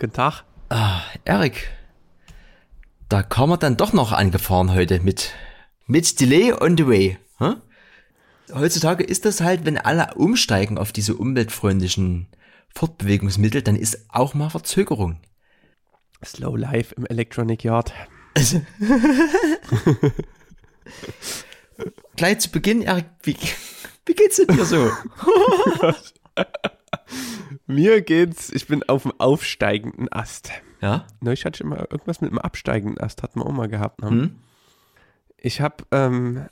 Guten Tag. Ah, Erik, da kam er dann doch noch angefahren heute mit, mit Delay on the way. Hm? Heutzutage ist das halt, wenn alle umsteigen auf diese umweltfreundlichen Fortbewegungsmittel, dann ist auch mal Verzögerung. Slow Life im Electronic Yard. Also, gleich zu Beginn, Erik, wie, wie geht's denn dir so? Mir geht's, ich bin auf dem aufsteigenden Ast. Ja? Neulich hatte ich immer irgendwas mit einem absteigenden Ast, hatten wir auch mal gehabt. Ne? Hm? Ich habe ähm,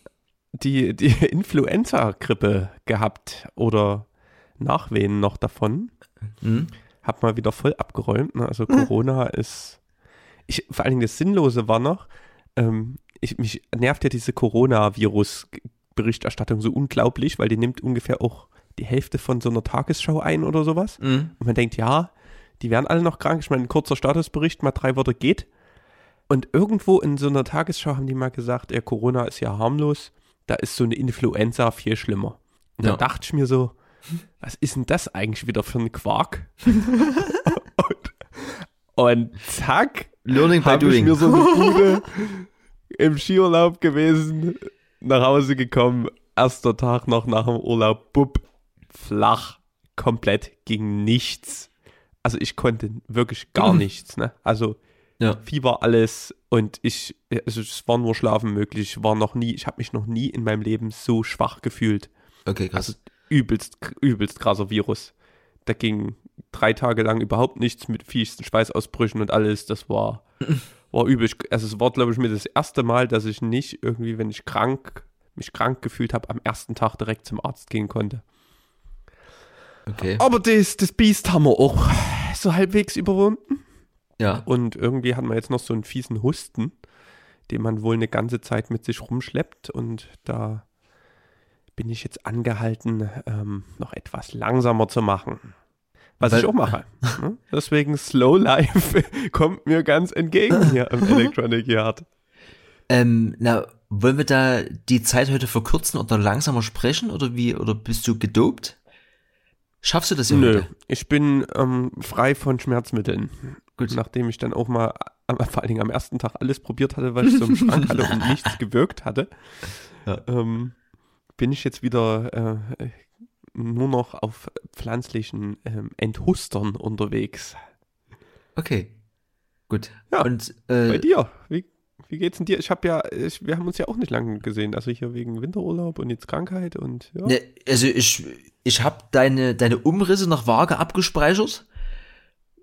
die, die Influenza-Grippe gehabt oder Nachwehen noch davon. Hm? Hab mal wieder voll abgeräumt. Ne? Also Corona ist. Ich, vor allen Dingen das Sinnlose war noch, ähm, ich, mich nervt ja diese Coronavirus-Berichterstattung so unglaublich, weil die nimmt ungefähr auch die Hälfte von so einer Tagesschau ein oder sowas. Hm? Und man denkt, ja, die werden alle noch krank. Ich meine, ein kurzer Statusbericht, mal drei Worte geht. Und irgendwo in so einer Tagesschau haben die mal gesagt, ja, Corona ist ja harmlos, da ist so eine Influenza viel schlimmer. Und Ja. dann dachte ich mir so, was ist denn das eigentlich wieder für ein Quark? und, und zack, Learning by habe ich doing. mir so eine Bude im Skiurlaub gewesen, nach Hause gekommen, erster Tag noch nach dem Urlaub, bub, flach, komplett, ging nichts. Also ich konnte wirklich gar Mhm. nichts, ne? Also ja. Fieber, alles und ich, also es war nur Schlafen möglich, war noch nie, ich habe mich noch nie in meinem Leben so schwach gefühlt. Okay, krass. Also übelst, übelst krasser Virus. Da ging drei Tage lang überhaupt nichts mit fiessten Schweißausbrüchen und alles. Das war, war übel. Also es war, glaube ich, mir das erste Mal, dass ich nicht irgendwie, wenn ich krank, mich krank gefühlt habe, am ersten Tag direkt zum Arzt gehen konnte. Okay. Aber das, das Biest haben wir auch so halbwegs überwunden. Ja. Und irgendwie hat man jetzt noch so einen fiesen Husten, den man wohl eine ganze Zeit mit sich rumschleppt. Und da bin ich jetzt angehalten, ähm, noch etwas langsamer zu machen. Was Weil- ich auch mache. ne? Deswegen Slow Life kommt mir ganz entgegen hier im Electronic Yard. Ähm, na, wollen wir da die Zeit heute verkürzen oder langsamer sprechen oder wie, oder bist du gedopt? Schaffst du das Nö, heute? ich bin ähm, frei von Schmerzmitteln. Gut. Nachdem ich dann auch mal vor allen Dingen am ersten Tag alles probiert hatte, was ich so im Schrank hatte und nichts gewirkt hatte, Ja. ähm, bin ich jetzt wieder äh, nur noch auf pflanzlichen ähm, Enthustern unterwegs. Okay. Gut. Ja, Und, Bei äh, dir, wie, wie geht's denn dir? Ich habe ja, ich, wir haben uns ja auch nicht lange gesehen, also hier wegen Winterurlaub und jetzt Krankheit und ja. ne, also ich, ich habe deine, deine Umrisse noch vage abgespeichert.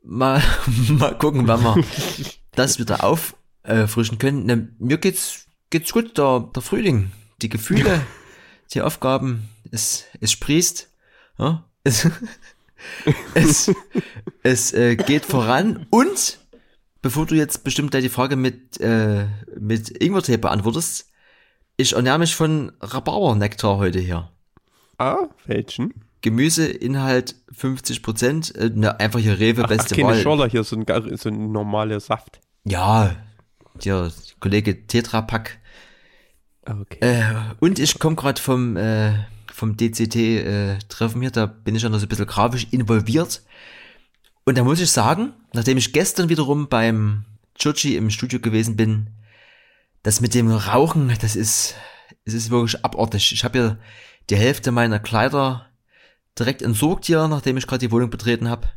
Mal, mal gucken, wann wir das wieder auffrischen können. Ne, mir geht's, geht's gut, der, der Frühling, die Gefühle, die Aufgaben, es, es sprießt, ja, es, es, es äh, geht voran und bevor du jetzt bestimmt gleich die Frage mit, äh, mit Ingwertee beantwortest, ich ernähre mich von Rhabarbernektar heute hier. Ah, welchen? Gemüseinhalt 50 Prozent, äh, ne, einfach hier Rewe, Ach, ach beste keine Wahl. Schorler hier, so ein, so ein normaler Saft. Ja, der Kollege Tetrapack. Okay. Äh, und ich komme gerade vom, äh, vom DCT-Treffen hier, da bin ich ja noch so ein bisschen grafisch involviert. Und da muss ich sagen, nachdem ich gestern wiederum beim Churchy im Studio gewesen bin, das mit dem Rauchen, das ist, es ist wirklich abartig. Ich habe ja die Hälfte meiner Kleider direkt entsorgt hier, nachdem ich gerade die Wohnung betreten habe.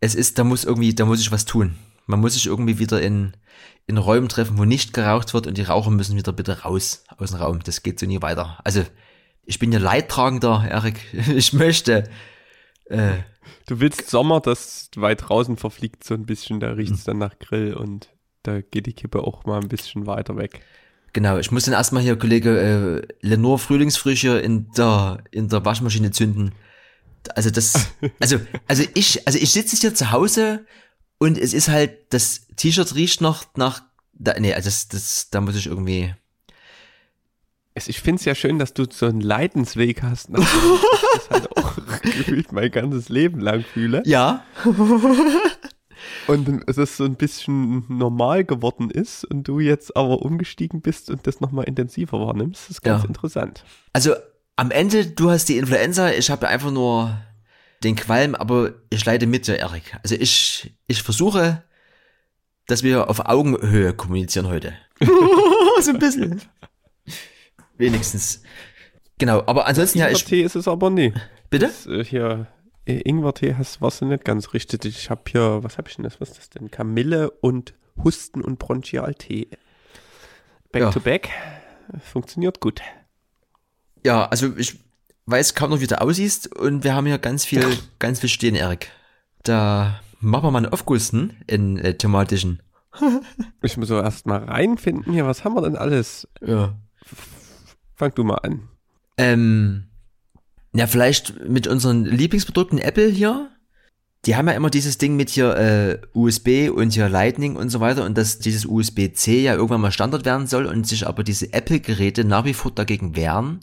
Es ist, da muss irgendwie, da muss ich was tun. Man muss sich irgendwie wieder in, in Räumen treffen, wo nicht geraucht wird und die Raucher müssen wieder bitte raus aus dem Raum. Das geht so nie weiter. Also, ich bin ja Leidtragender, Erik. Ich möchte, äh, Du willst Sommer, das weit draußen verfliegt so ein bisschen, da riecht es Hm. dann nach Grill und da geht die Kippe auch mal ein bisschen weiter weg. Genau, ich muss dann erstmal hier, Kollege, äh, Lenore Frühlingsfrische in der, in der Waschmaschine zünden. Also das, also, also ich, also ich sitze hier zu Hause und es ist halt, das T-Shirt riecht noch nach, da, nee, also das, das, da muss ich irgendwie, ich finde es ja schön, dass du so einen Leidensweg hast, nach das halt auch gefühlt mein ganzes Leben lang fühle. ja, Und es ist so ein bisschen normal geworden ist und du jetzt aber umgestiegen bist und das nochmal intensiver wahrnimmst. Das ist ganz Ja. interessant. Also am Ende, du hast die Influenza, ich habe einfach nur den Qualm, aber ich leide mit dir, Erik. Also ich, ich versuche, dass wir auf Augenhöhe kommunizieren heute. so ein bisschen. Wenigstens. Genau, aber ansonsten ja, ich. Ingwertee ist es aber nie. Bitte? Das, äh, hier, Ingwertee hast, warst du nicht ganz richtig. Ich habe hier, was habe ich denn das? Was ist das denn? Kamille und Husten- und Bronchialtee. Back Ja. to back. Funktioniert gut. Ja, also ich weiß kaum noch, wie du aussiehst und wir haben hier ganz viel, ganz viel stehen, Erik. Da machen wir mal einen Aufgusten in äh, thematischen. Ich muss so erst mal reinfinden hier. Was haben wir denn alles? Ja. Fang du mal an. Ähm, ja, vielleicht mit unseren Lieblingsprodukten Apple hier. Die haben ja immer dieses Ding mit hier äh, USB und hier Lightning und so weiter und dass dieses USB-C ja irgendwann mal Standard werden soll und sich aber diese Apple-Geräte nach wie vor dagegen wehren,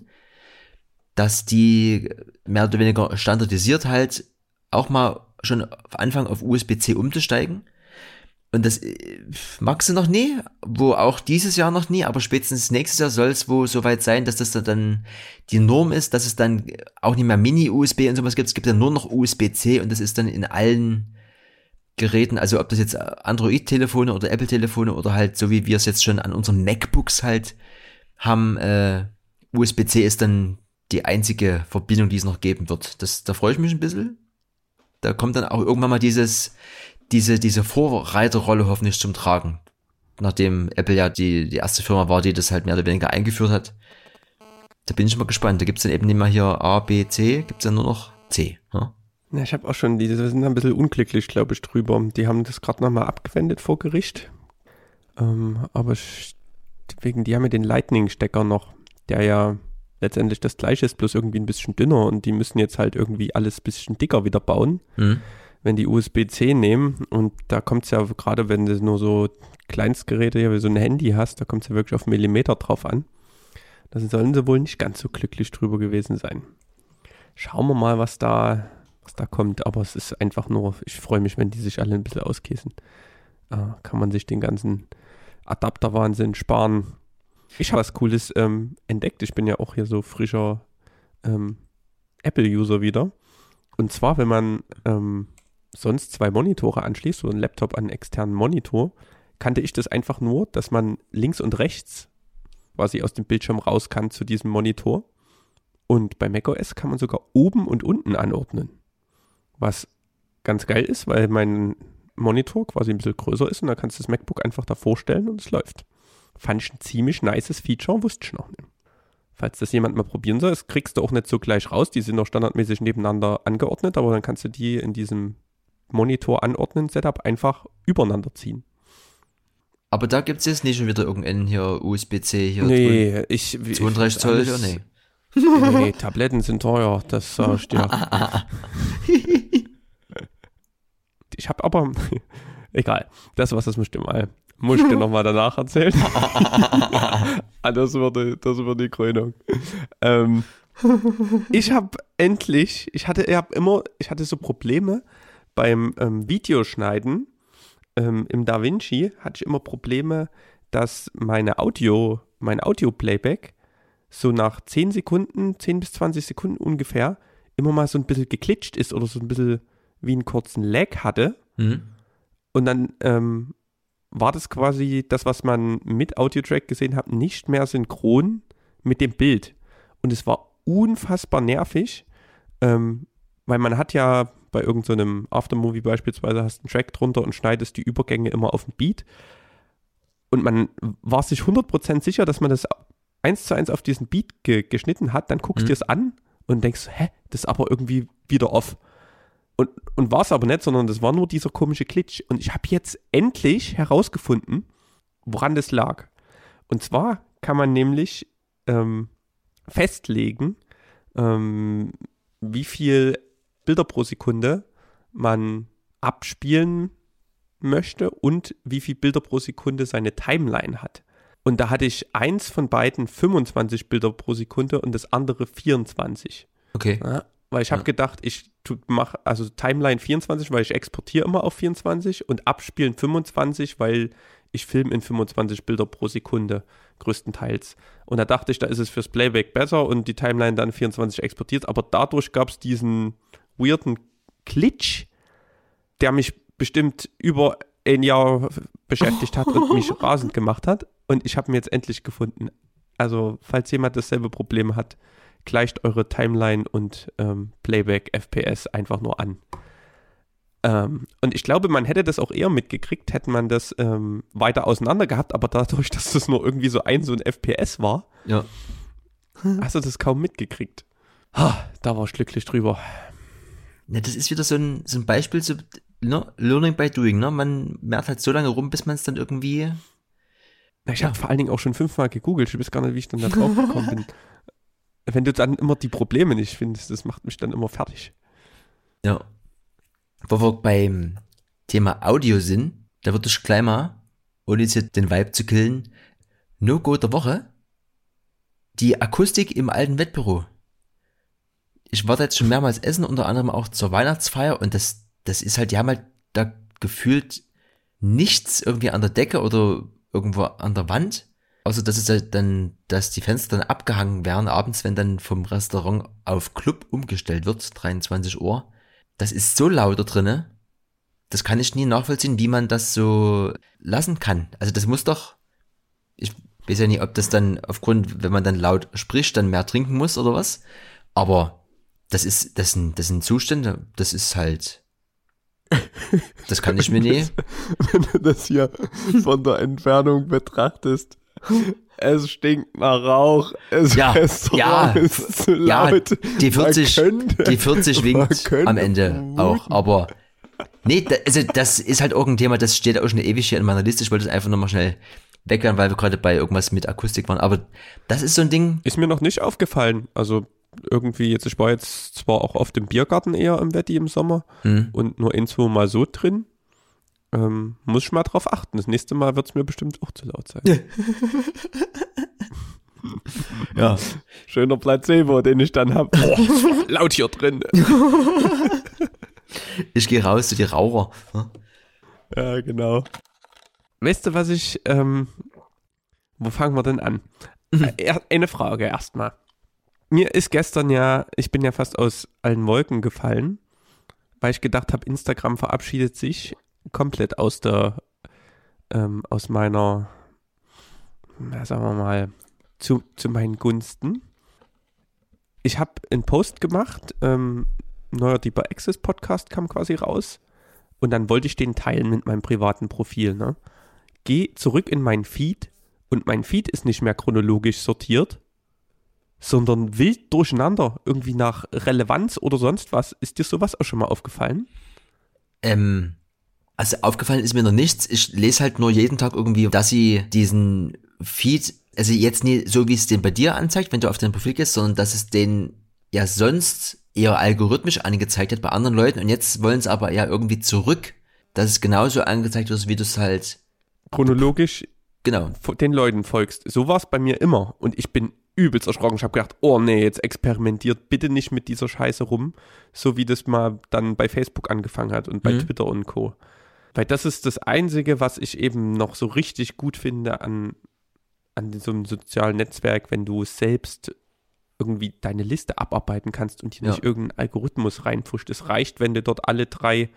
dass die mehr oder weniger standardisiert halt auch mal schon anfangen auf USB-C umzusteigen. Und das äh, magst du noch nie, wo auch dieses Jahr noch nie, aber spätestens nächstes Jahr soll es wohl soweit sein, dass das da dann die Norm ist, dass es dann auch nicht mehr Mini-USB und sowas gibt. Es gibt dann nur noch USB-C und das ist dann in allen Geräten, also ob das jetzt Android-Telefone oder Apple-Telefone oder halt so wie wir es jetzt schon an unseren MacBooks halt haben, äh, USB-C ist dann die einzige Verbindung, die es noch geben wird. Das, da freue ich mich ein bisschen. Da kommt dann auch irgendwann mal dieses, diese, diese Vorreiterrolle hoffentlich zum Tragen. Nachdem Apple ja die, die erste Firma war, die das halt mehr oder weniger eingeführt hat. Da bin ich mal gespannt. Da gibt's dann eben nicht mehr hier A, B, C, gibt's dann nur noch C. Ja? Ja, ich habe auch schon, die sind ein bisschen unglücklich, glaube ich, drüber. Die haben das gerade nochmal abgewendet vor Gericht. Ähm, aber wegen, die haben ja den Lightning-Stecker noch, der ja letztendlich das gleiche ist, bloß irgendwie ein bisschen dünner und die müssen jetzt halt irgendwie alles ein bisschen dicker wieder bauen, Hm. Wenn die USB-C nehmen. Und da kommt es ja gerade, wenn du nur so Kleinstgeräte wie so ein Handy hast, da kommt es ja wirklich auf Millimeter drauf an. Da sollen sie wohl nicht ganz so glücklich drüber gewesen sein. Schauen wir mal, was da, was da kommt. Aber es ist einfach nur, ich freue mich, wenn die sich alle ein bisschen auskäsen. Äh, kann man sich den ganzen Adapterwahnsinn sparen. Ich habe was Cooles ähm, entdeckt. Ich bin ja auch hier so frischer ähm, Apple-User wieder. Und zwar, wenn man ähm, sonst zwei Monitore anschließt, so ein Laptop an einen externen Monitor, kannte ich das einfach nur, dass man links und rechts quasi aus dem Bildschirm raus kann zu diesem Monitor. Und bei macOS kann man sogar oben und unten anordnen. Was ganz geil ist, weil mein Monitor quasi ein bisschen größer ist und da kannst du das MacBook einfach davor stellen und es läuft. Fand ich ein ziemlich nices Feature, wusste ich noch nicht. Falls das jemand mal probieren soll, das kriegst du auch nicht so gleich raus. Die sind noch standardmäßig nebeneinander angeordnet, aber dann kannst du die in diesem Monitor anordnen Setup einfach übereinander ziehen. Aber da gibt's jetzt nicht schon wieder irgendeinen hier USB-C hier Nee, ich. drin. ich 32 Zoll, ja, nee. Nee, Tabletten sind teuer, das ich dir. Ich habe aber, egal, das was das du mal, muss ich dir nochmal danach erzählen. Ah, das wird die, das wird die Krönung. Ähm, ich habe endlich, ich hatte, ich habe immer, ich hatte so Probleme beim ähm, Videoschneiden ähm, im DaVinci hatte ich immer Probleme, dass meine Audio, mein Audio-Playback so nach 10 Sekunden, 10 bis 20 Sekunden ungefähr immer mal so ein bisschen geklitscht ist oder so ein bisschen wie einen kurzen Lag hatte. Hm? Und dann ähm, war das quasi das, was man mit Audiotrack gesehen hat, nicht mehr synchron mit dem Bild. Und es war unfassbar nervig, ähm, weil man hat ja bei irgendeinem so Aftermovie beispielsweise hast einen Track drunter und schneidest die Übergänge immer auf den Beat. Und man war sich 100% sicher, dass man das eins zu eins auf diesen Beat ge geschnitten hat. Dann guckst du Mhm. dir es an und denkst, hä, das ist aber irgendwie wieder off. Und, und war es aber nicht, sondern das war nur dieser komische Glitch. Und ich habe jetzt endlich herausgefunden, woran das lag. Und zwar kann man nämlich ähm, festlegen, ähm, wie viel Bilder pro Sekunde man abspielen möchte und wie viel Bilder pro Sekunde seine Timeline hat. Und da hatte ich eins von beiden 25 Bilder pro Sekunde und das andere 24. Okay. Ja, weil ich habe Ja. gedacht, ich mache also Timeline 24, weil ich exportiere immer auf 24 und abspielen 25, weil ich filme in 25 Bilder pro Sekunde größtenteils. Und da dachte ich, da ist es fürs Playback besser und die Timeline dann 24 exportiert, aber dadurch gab es diesen weirden Glitch, der mich bestimmt über ein Jahr beschäftigt hat und mich rasend gemacht hat. Und ich habe ihn jetzt endlich gefunden. Also, falls jemand dasselbe Problem hat, gleicht eure Timeline und ähm, Playback FPS einfach nur an. Ähm, und ich glaube, man hätte das auch eher mitgekriegt, hätte man das ähm, weiter auseinander gehabt, aber dadurch, dass das nur irgendwie so ein so ein FPS war, Ja. hast du das kaum mitgekriegt. Ha, da war ich glücklich drüber. Ja, das ist wieder so ein, so ein Beispiel, so, ne? Learning by doing, ne? Man merkt halt so lange rum, bis man es dann irgendwie. Na, Ich habe vor allen Dingen auch schon fünfmal gegoogelt. Ich weiß gar nicht, wie ich dann da drauf gekommen bin. Wenn du dann immer die Probleme nicht findest, das macht mich dann immer fertig. Ja. Wo wir beim Thema Audio sind, da würde ich gleich mal, ohne jetzt hier den Vibe zu killen, No-Go der Woche. Die Akustik im alten Wettbüro. Ich war da jetzt schon mehrmals essen, unter anderem auch zur Weihnachtsfeier und das, das ist halt, die haben halt da gefühlt nichts irgendwie an der Decke oder irgendwo an der Wand. Außer dass es halt dann, dass die Fenster dann abgehangen werden abends, wenn dann vom Restaurant auf Club umgestellt wird, 23 Uhr. Das ist so laut da drinne. Das kann ich nie nachvollziehen, wie man das so lassen kann. Also das muss doch, ich weiß ja nicht, ob das dann aufgrund, wenn man dann laut spricht, dann mehr trinken muss oder was. Aber das ist, das sind, das sind Zustände, das ist halt, das kann ich mir nie. Wenn du das hier von der Entfernung betrachtest, es stinkt nach Rauch, es Ja, Restaurant ja, ist zu Ja, laut. die 40, Man könnte- die 40 man winkt am Ende vermuten. auch, aber nee, da, also das ist halt auch ein Thema, das steht auch schon ewig hier in meiner Liste. Ich wollte es einfach nochmal schnell weghören, weil wir gerade bei irgendwas mit Akustik waren. Aber das ist so ein Ding, Ist mir noch nicht aufgefallen. Also irgendwie jetzt, ich war jetzt zwar auch auf dem Biergarten eher im Wetti im Sommer hm, und nur ein, zwei Mal so drin. Ähm, muss ich mal drauf achten. Das nächste Mal wird es mir bestimmt auch zu laut sein. ja, Schöner Placebo, den ich dann habe. Laut hier drin. ich gehe raus zu die Raucher. ne? Ja, genau. Weißt du, was ich, ähm, wo fangen wir denn an? Äh, er- Eine Frage erstmal. Mir ist gestern ja, ich bin ja fast aus allen Wolken gefallen, weil ich gedacht habe, Instagram verabschiedet sich komplett aus der, ähm, aus meiner, na, sagen wir mal, zu, zu meinen Gunsten. Ich habe einen Post gemacht, ähm, neuer Deeper Access Podcast kam quasi raus und dann wollte ich den teilen mit meinem privaten Profil. Ne? Geh zurück in mein Feed und mein Feed ist nicht mehr chronologisch sortiert, sondern wild durcheinander, irgendwie nach Relevanz oder sonst was. Ist dir sowas auch schon mal aufgefallen? Ähm, also aufgefallen ist mir noch nichts. Ich lese halt nur jeden Tag irgendwie, dass sie diesen Feed, also jetzt nie so wie es den bei dir anzeigt, wenn du auf dein Profil gehst, sondern dass es den ja sonst eher algorithmisch angezeigt hat bei anderen Leuten und jetzt wollen es aber ja irgendwie zurück, dass es genauso angezeigt wird, wie du es halt, Chronologisch genau. den Leuten folgst. So war es bei mir immer. Und ich bin übelst erschrocken. Ich habe gedacht, oh nee, jetzt experimentiert bitte nicht mit dieser Scheiße rum, so wie das mal dann bei Facebook angefangen hat und bei Mhm. Twitter und Co. Weil das ist das Einzige, was ich eben noch so richtig gut finde an, an so einem sozialen Netzwerk, wenn du selbst irgendwie deine Liste abarbeiten kannst und hier Ja. Mhm. nicht irgendein Algorithmus reinpfuscht. Es reicht, wenn du dort alle drei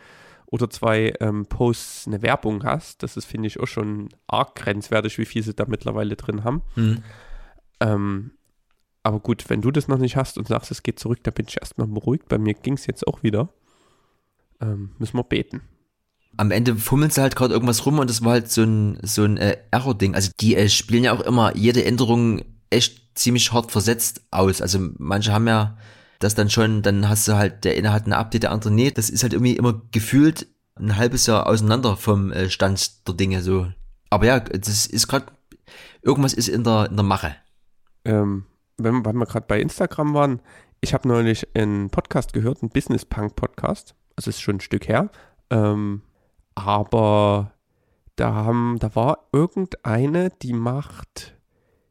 oder zwei ähm, Posts eine Werbung hast. Das ist, finde ich, auch schon arg grenzwertig, wie viel sie da mittlerweile drin haben. Hm. Ähm, aber gut, wenn du das noch nicht hast und sagst, es geht zurück, dann bin ich erstmal beruhigt. Bei mir ging es jetzt auch wieder. Ähm, müssen wir beten. am Ende fummeln sie halt gerade irgendwas rum und das war halt so ein, so ein äh, Error-Ding. Also die äh, spielen ja auch immer jede Änderung echt ziemlich hart versetzt aus. Also manche haben ja das dann schon, dann hast du halt, der eine hat ein Update, der andere nicht. Das ist halt irgendwie immer gefühlt ein halbes Jahr auseinander vom äh, Stand der Dinge so. Aber ja, das ist gerade, irgendwas ist in der, in der Mache. Ähm, wenn, weil wir gerade bei Instagram waren, ich habe neulich einen Podcast gehört, einen Business Punk Podcast. Also ist schon ein Stück her. Ähm, aber da haben, da war irgendeine, die macht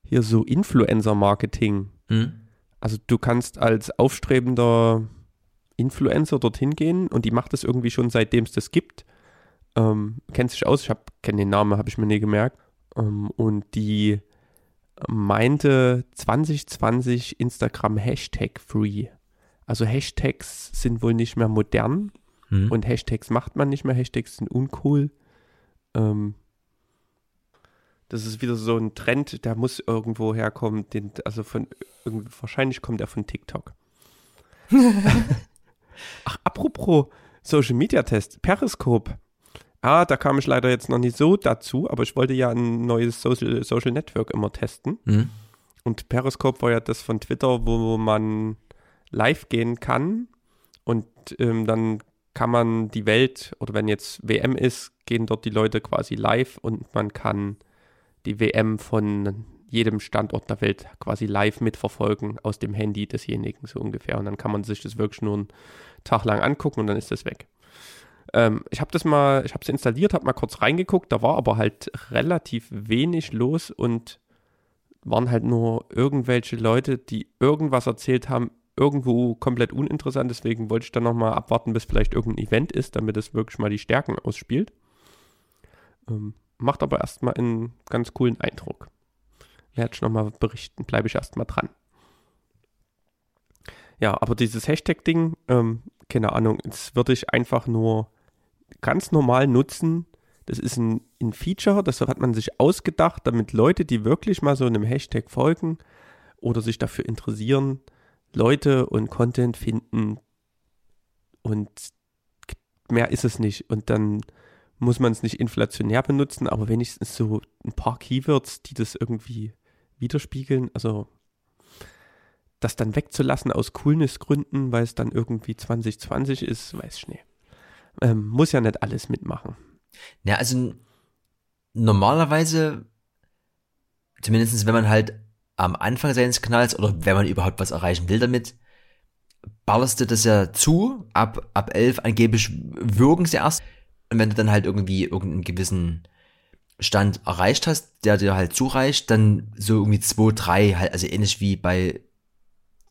hier so Influencer-Marketing. Hm? Also du kannst als aufstrebender Influencer dorthin gehen und die macht das irgendwie schon seitdem es das gibt. Ähm, kennt sich aus, ich kenne den Namen, habe ich mir nie gemerkt. Ähm, und die meinte 2020 Instagram Hashtag Free. Also Hashtags sind wohl nicht mehr modern Hm. und Hashtags macht man nicht mehr. Hashtags sind uncool. Ähm, das ist wieder so ein Trend, der muss irgendwo herkommen. Den, also von irgendwie, wahrscheinlich kommt er von TikTok. Ach, apropos Social Media Test, Periscope. Ah, da kam ich leider jetzt noch nicht so dazu, aber ich wollte ja ein neues Social, Social Network immer testen. Hm. Und Periscope war ja das von Twitter, wo man live gehen kann und ähm, dann kann man die Welt, oder wenn jetzt WM ist, gehen dort die Leute quasi live und man kann die WM von jedem Standort der Welt quasi live mitverfolgen aus dem Handy desjenigen so ungefähr. Und dann kann man sich das wirklich nur einen Tag lang angucken und dann ist das weg. Ähm, ich habe das mal, ich habe es installiert, habe mal kurz reingeguckt, da war aber halt relativ wenig los und waren halt nur irgendwelche Leute, die irgendwas erzählt haben, irgendwo komplett uninteressant. Deswegen wollte ich dann nochmal abwarten, bis vielleicht irgendein Event ist, damit es wirklich mal die Stärken ausspielt. Ähm, macht aber erstmal einen ganz coolen Eindruck. Werde ich nochmal berichten, bleibe ich erstmal dran. Ja, aber dieses Hashtag-Ding, ähm, keine Ahnung, das würde ich einfach nur ganz normal nutzen. Das ist ein, ein Feature, das hat man sich ausgedacht, damit Leute, die wirklich mal so einem Hashtag folgen oder sich dafür interessieren, Leute und Content finden und mehr ist es nicht. Und dann muss man es nicht inflationär benutzen, aber wenigstens so ein paar Keywords, die das irgendwie widerspiegeln. Also das dann wegzulassen aus Coolnessgründen, weil es dann irgendwie 2020 ist, weiß ich nicht. Ähm, muss ja nicht alles mitmachen. Ja, also normalerweise, zumindest wenn man halt am Anfang seines Kanals oder wenn man überhaupt was erreichen will damit, ballerst du das ja zu. Ab, ab 11 angeblich würgen sie erst. Und wenn du dann halt irgendwie irgendeinen gewissen Stand erreicht hast, der dir halt zureicht, dann so irgendwie 2, 3, halt, also ähnlich wie bei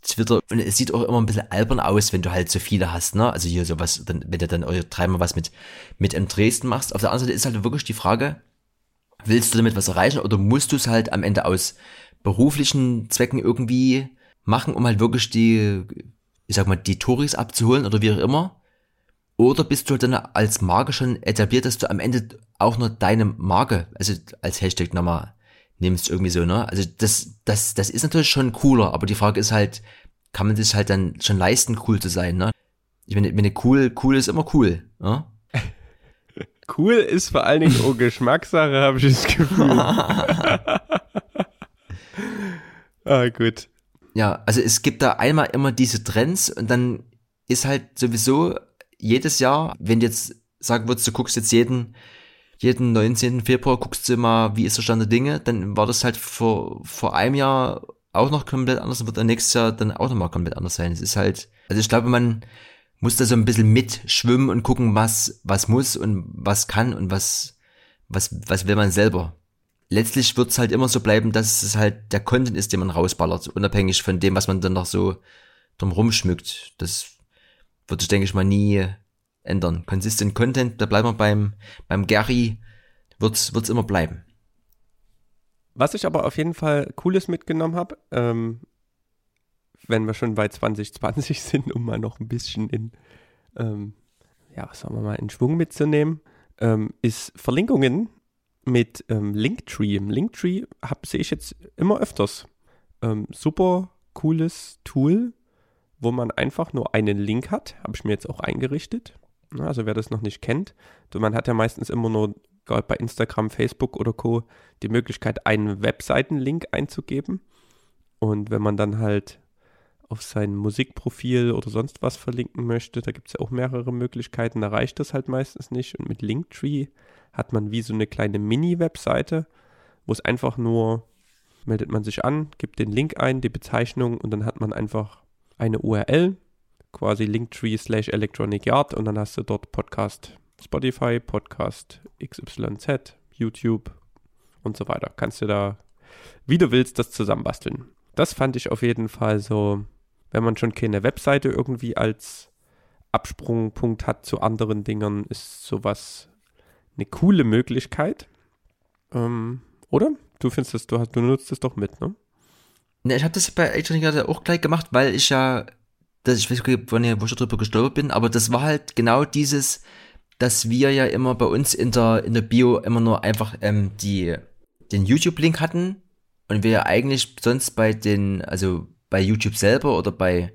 Twitter. Und es sieht auch immer ein bisschen albern aus, wenn du halt so viele hast, ne? Also hier sowas, dann, wenn du dann dreimal was mit, mit M Dresden machst. Auf der anderen Seite ist halt wirklich die Frage, willst du damit was erreichen oder musst du es halt am Ende aus beruflichen Zwecken irgendwie machen, um halt wirklich die, ich sag mal, die Touris abzuholen oder wie auch immer? Oder bist du halt dann als Marke schon etabliert, dass du am Ende auch nur deine Marke, also als Hashtag nochmal nimmst irgendwie so, ne? Also das, das, das ist natürlich schon cooler, aber die Frage ist halt, kann man sich halt dann schon leisten, cool zu sein, ne? Ich meine, meine cool, cool ist immer cool, ne? Cool ist vor allen Dingen auch Geschmackssache, habe ich das Gefühl. ah, gut. Ja, also es gibt da einmal immer diese Trends und dann ist halt sowieso jedes Jahr, wenn du jetzt sagen würdest, du guckst jetzt jeden, jeden 19. Februar, guckst du mal, wie ist der Stand der Dinge, dann war das halt vor, vor einem Jahr auch noch komplett anders und wird dann nächstes Jahr dann auch nochmal komplett anders sein. Es ist halt, also ich glaube, man muss da so ein bisschen mitschwimmen und gucken, was, was muss und was kann und was, was, was will man selber. Letztlich wird es halt immer so bleiben, dass es halt der Content ist, den man rausballert, unabhängig von dem, was man dann noch so drum rumschmückt. Das wird sich, denke ich mal, nie ändern. Consistent Content, da bleiben wir beim, beim Gary, wird's, wird's immer bleiben. Was ich aber auf jeden Fall Cooles mitgenommen habe, ähm, wenn wir schon bei 2020 sind, um mal noch ein bisschen in, ähm, ja, sagen wir mal, in Schwung mitzunehmen, ähm, ist Verlinkungen mit ähm, Linktree. Linktree sehe ich jetzt immer öfters. Ähm, super cooles Tool, wo man einfach nur einen Link hat. Habe ich mir jetzt auch eingerichtet. Na, also wer das noch nicht kennt, man hat ja meistens immer nur bei Instagram, Facebook oder Co. die Möglichkeit, einen Webseitenlink einzugeben. Und wenn man dann halt auf sein Musikprofil oder sonst was verlinken möchte, da gibt es ja auch mehrere Möglichkeiten, da reicht das halt meistens nicht. Und mit Linktree hat man wie so eine kleine Mini-Webseite, wo es einfach nur, meldet man sich an, gibt den Link ein, die Bezeichnung und dann hat man einfach eine URL, quasi Linktree slash Electronic Yard und dann hast du dort Podcast Spotify, Podcast XYZ, YouTube und so weiter. Kannst du da, wie du willst, das zusammenbasteln. Das fand ich auf jeden Fall so, wenn man schon keine Webseite irgendwie als Absprungpunkt hat zu anderen Dingern, ist sowas eine coole Möglichkeit. Ähm, oder? Du findest das, du, hast, du nutzt es doch mit, ne? Ne, ich habe das bei Electronic Yard auch gleich gemacht, weil ich ja dass ich weiß nicht, wann ich, wo ich darüber gestolpert bin, aber das war halt genau dieses, dass wir ja immer bei uns in der, in der Bio immer nur einfach ähm, die, den YouTube-Link hatten und wir ja eigentlich sonst bei den, also bei YouTube selber oder bei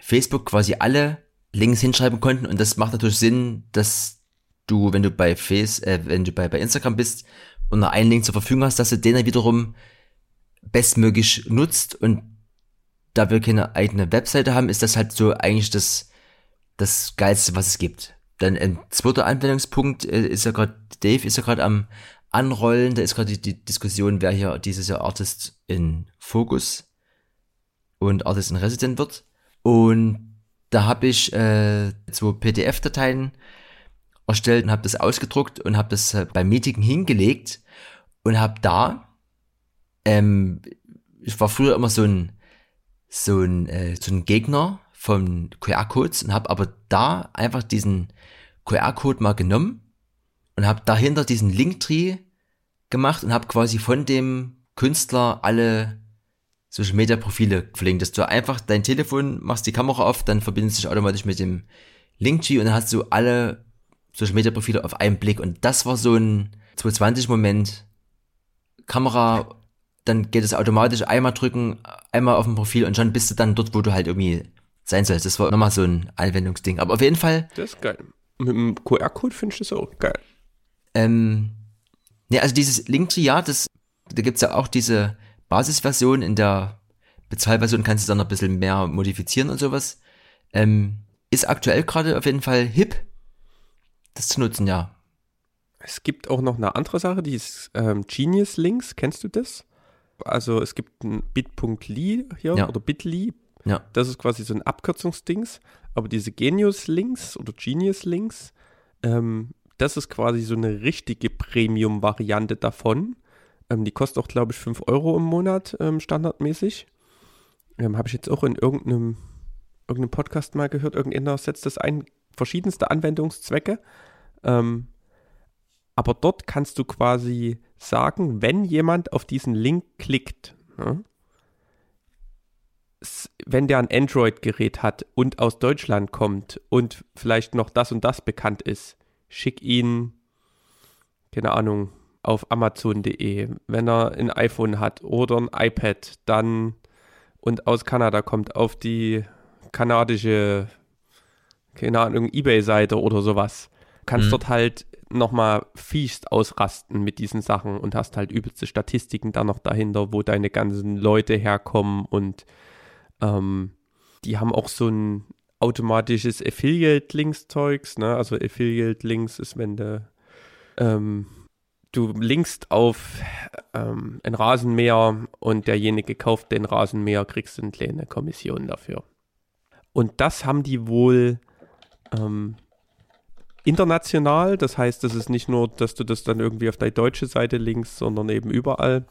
Facebook quasi alle Links hinschreiben konnten und das macht natürlich Sinn, dass du, wenn du bei Face, äh, wenn du bei, bei Instagram bist und noch einen Link zur Verfügung hast, dass du den dann wiederum bestmöglich nutzt und da wir keine eigene Webseite haben, ist das halt so eigentlich das, das Geilste, was es gibt. Dann ein zweiter Anwendungspunkt äh, ist ja gerade, Dave ist ja gerade am Anrollen, da ist gerade die, die, Diskussion, wer hier dieses Jahr Artist in Focus und Artist in Resident wird. Und da habe ich äh, zwei PDF-Dateien erstellt und habe das ausgedruckt und habe das äh, beim Meeting hingelegt und habe da, ähm, ich war früher immer so ein so ein, äh, so ein Gegner von QR-Codes und habe aber da einfach diesen QR-Code mal genommen und habe dahinter diesen Linktree gemacht und habe quasi von dem Künstler alle Social Media Profile verlinkt, dass du einfach dein Telefon machst die Kamera auf, dann verbindest du dich automatisch mit dem Linktree und dann hast du alle Social Media Profile auf einen Blick. Und das war so ein 220 Moment Kamera dann geht es automatisch einmal drücken, einmal auf dem Profil und schon bist du dann dort, wo du halt irgendwie sein sollst. Das war nochmal so ein Anwendungsding. Aber auf jeden Fall. Das ist geil. Mit dem QR-Code finde ich das auch geil. Ähm, ne, also dieses Linktree, ja, das, da gibt's ja auch diese Basisversion. In der Bezahlversion kannst du dann noch ein bisschen mehr modifizieren und sowas. Ähm, ist aktuell gerade auf jeden Fall hip, das zu nutzen, ja. Es gibt auch noch eine andere Sache, die ist ähm, Genius Links. Kennst du das? Also es gibt ein bit.ly hier ja. oder bitly. Ja. Das ist quasi so ein Abkürzungsdings. Aber diese Genius-Links oder Genius-Links, ähm, das ist quasi so eine richtige Premium-Variante davon. Ähm, die kostet auch, glaube ich, 5 Euro im Monat ähm, standardmäßig. Ähm, Habe ich jetzt auch in irgendeinem, irgendeinem Podcast mal gehört. Irgendeiner setzt das ein. Verschiedenste Anwendungszwecke. Ähm, aber dort kannst du quasi sagen, wenn jemand auf diesen Link klickt, ne, wenn der ein Android-Gerät hat und aus Deutschland kommt und vielleicht noch das und das bekannt ist, schick ihn, keine Ahnung, auf Amazon.de. Wenn er ein iPhone hat oder ein iPad, dann und aus Kanada kommt auf die kanadische, keine Ahnung, Ebay-Seite oder sowas. Kannst mhm. dort halt nochmal fiest ausrasten mit diesen Sachen und hast halt übelste Statistiken da noch dahinter, wo deine ganzen Leute herkommen und ähm, die haben auch so ein automatisches Affiliate-Links-Zeugs, ne? Also Affiliate-Links ist, wenn du ähm, du linkst auf ähm, ein Rasenmäher und derjenige kauft den Rasenmäher, kriegst du eine kleine Kommission dafür. Und das haben die wohl ähm, international. Das heißt, das ist nicht nur, dass du das dann irgendwie auf deine deutsche Seite linkst, sondern eben überall.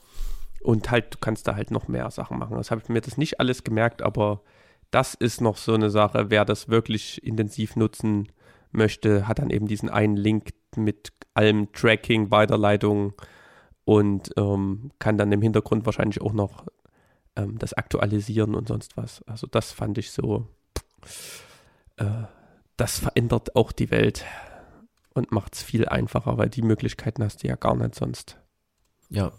Und halt, du kannst da halt noch mehr Sachen machen. Das habe ich mir das nicht alles gemerkt, aber das ist noch so eine Sache. Wer das wirklich intensiv nutzen möchte, hat dann eben diesen einen Link mit allem Tracking, Weiterleitung und ähm, kann dann im Hintergrund wahrscheinlich auch noch ähm, das aktualisieren und sonst was. Also das fand ich so. Äh, das verändert auch die Welt und macht es viel einfacher, weil die Möglichkeiten hast du ja gar nicht sonst. Ja.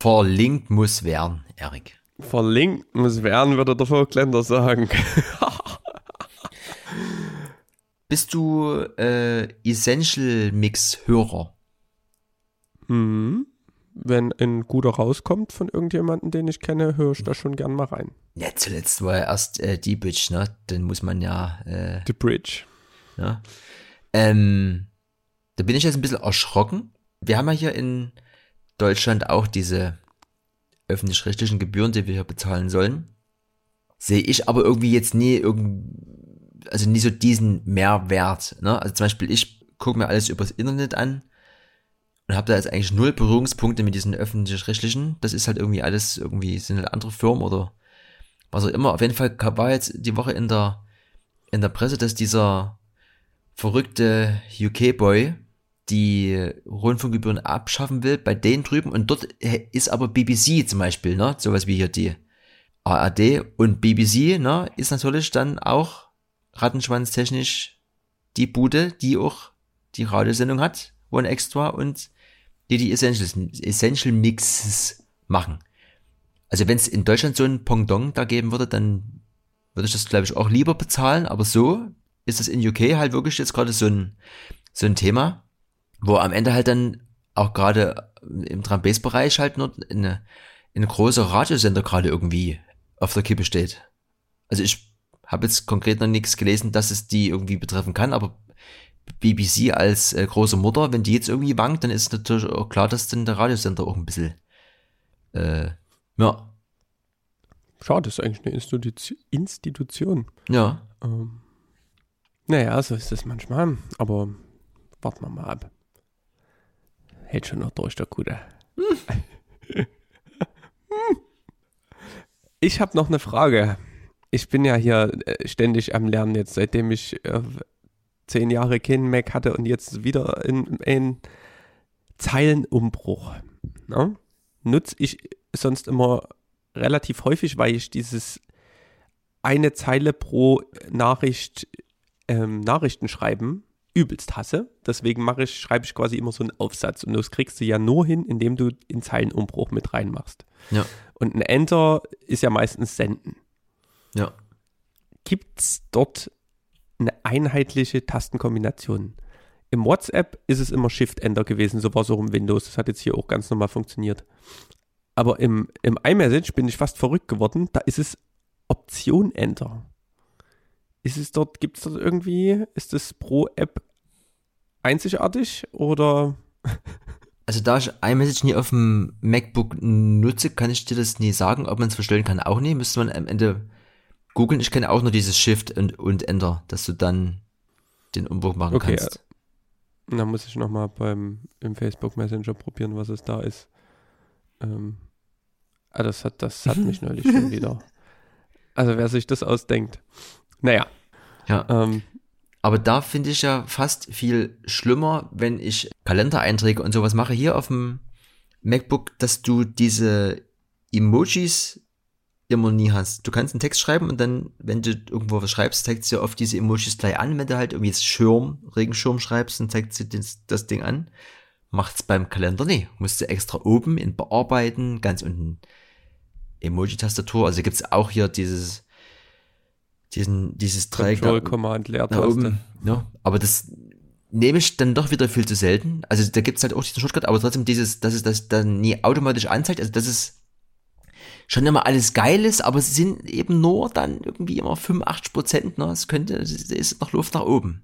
Verlinkt muss werden, Erik. Verlinkt muss werden, würde der Vogtländer sagen. Bist du äh, Essential Mix Hörer? Hm wenn ein guter rauskommt von irgendjemandem, den ich kenne, höre ich da schon gern mal rein. Ja, zuletzt war ja erst äh, die Bridge, ne? Den muss man ja. Äh, die Bridge. Ja. Ähm, da bin ich jetzt ein bisschen erschrocken. Wir haben ja hier in Deutschland auch diese öffentlich-rechtlichen Gebühren, die wir hier bezahlen sollen. Sehe ich aber irgendwie jetzt nie irgend, also nie so diesen Mehrwert. Ne? Also zum Beispiel, ich gucke mir alles übers Internet an und habe da jetzt eigentlich null Berührungspunkte mit diesen öffentlich-rechtlichen. Das ist halt irgendwie alles, irgendwie sind halt andere Firmen oder was auch immer. Auf jeden Fall war jetzt die Woche in der, in der Presse, dass dieser verrückte UK-Boy die Rundfunkgebühren abschaffen will bei denen drüben. Und dort ist aber BBC zum Beispiel, ne, sowas wie hier die ARD und BBC, ne, ist natürlich dann auch rattenschwanztechnisch die Bude, die auch die Radiosendung hat, One Extra und die die Essentials, Essential Mixes machen. Also wenn es in Deutschland so ein Pongdong da geben würde, dann würde ich das glaube ich auch lieber bezahlen, aber so ist es in UK halt wirklich jetzt gerade so ein, so ein Thema, wo am Ende halt dann auch gerade im Drum Bass Bereich halt nur eine, eine große Radiosender gerade irgendwie auf der Kippe steht. Also ich habe jetzt konkret noch nichts gelesen, dass es die irgendwie betreffen kann, aber BBC als äh, große Mutter, wenn die jetzt irgendwie wankt, dann ist natürlich auch klar, dass dann der Radiosender auch ein bisschen, äh, ja. Schade, das ist eigentlich eine Institution. Institution. Ja. Ähm, naja, so ist es manchmal, aber warten wir mal ab. Hält schon noch durch, der Gute. Ich habe noch eine Frage. Ich bin ja hier äh, ständig am Lernen jetzt, seitdem ich äh, zehn Jahre keinen Mac hatte und jetzt wieder in, in Zeilenumbruch. Ne? Nutze ich sonst immer relativ häufig, weil ich dieses eine Zeile pro Nachricht ähm, Nachrichten schreiben übelst hasse. Deswegen mache ich, schreibe ich quasi immer so einen Aufsatz. Und das kriegst du ja nur hin, indem du in Zeilenumbruch mit reinmachst. Ja. Und ein Enter ist ja meistens Senden. Ja. Gibt es dort eine einheitliche Tastenkombination? Im WhatsApp ist es immer Shift-Enter gewesen, so war es auch im Windows. Das hat jetzt hier auch ganz normal funktioniert. Aber im, im iMessage bin ich fast verrückt geworden. Da ist es Option-Enter. Ist es dort, gibt es dort irgendwie, ist das pro App einzigartig oder? Also da ich iMessage nie auf dem MacBook nutze, kann ich dir das nie sagen, ob man es verstellen kann. Auch nie, müsste man am Ende googeln. Ich kenne auch nur dieses Shift und, und Enter, dass du dann den Umbruch machen Okay, kannst. äh, Dann muss ich nochmal beim im Facebook Messenger probieren, was es da ist. Ähm, ah, das hat, das hat mich neulich schon wieder. Also wer sich das ausdenkt. Naja, Ja. ähm, Aber da finde ich ja fast viel schlimmer, wenn ich Kalendereinträge und sowas mache hier auf dem MacBook, dass du diese Emojis immer nie hast. Du kannst einen Text schreiben und dann, wenn du irgendwo was schreibst, zeigt sie auf diese Emojis gleich an. Wenn du halt irgendwie jetzt Schirm, Regenschirm schreibst, dann zeigt sie das, das Ding an. Macht's beim Kalender nee. Musst du extra oben in Bearbeiten, ganz unten Emoji-Tastatur. Also gibt's auch hier dieses, diesen, dieses Dreieck. Control Command Leertaste. Ja, aber das nehme ich dann doch wieder viel zu selten. Also da gibt's halt auch diesen Shortcut, aber trotzdem dieses, dass es das dann nie automatisch anzeigt. Also das ist schon immer alles geil ist, aber es sind eben nur dann irgendwie immer 85 Prozent. Ne? Es könnte, es ist noch Luft nach oben.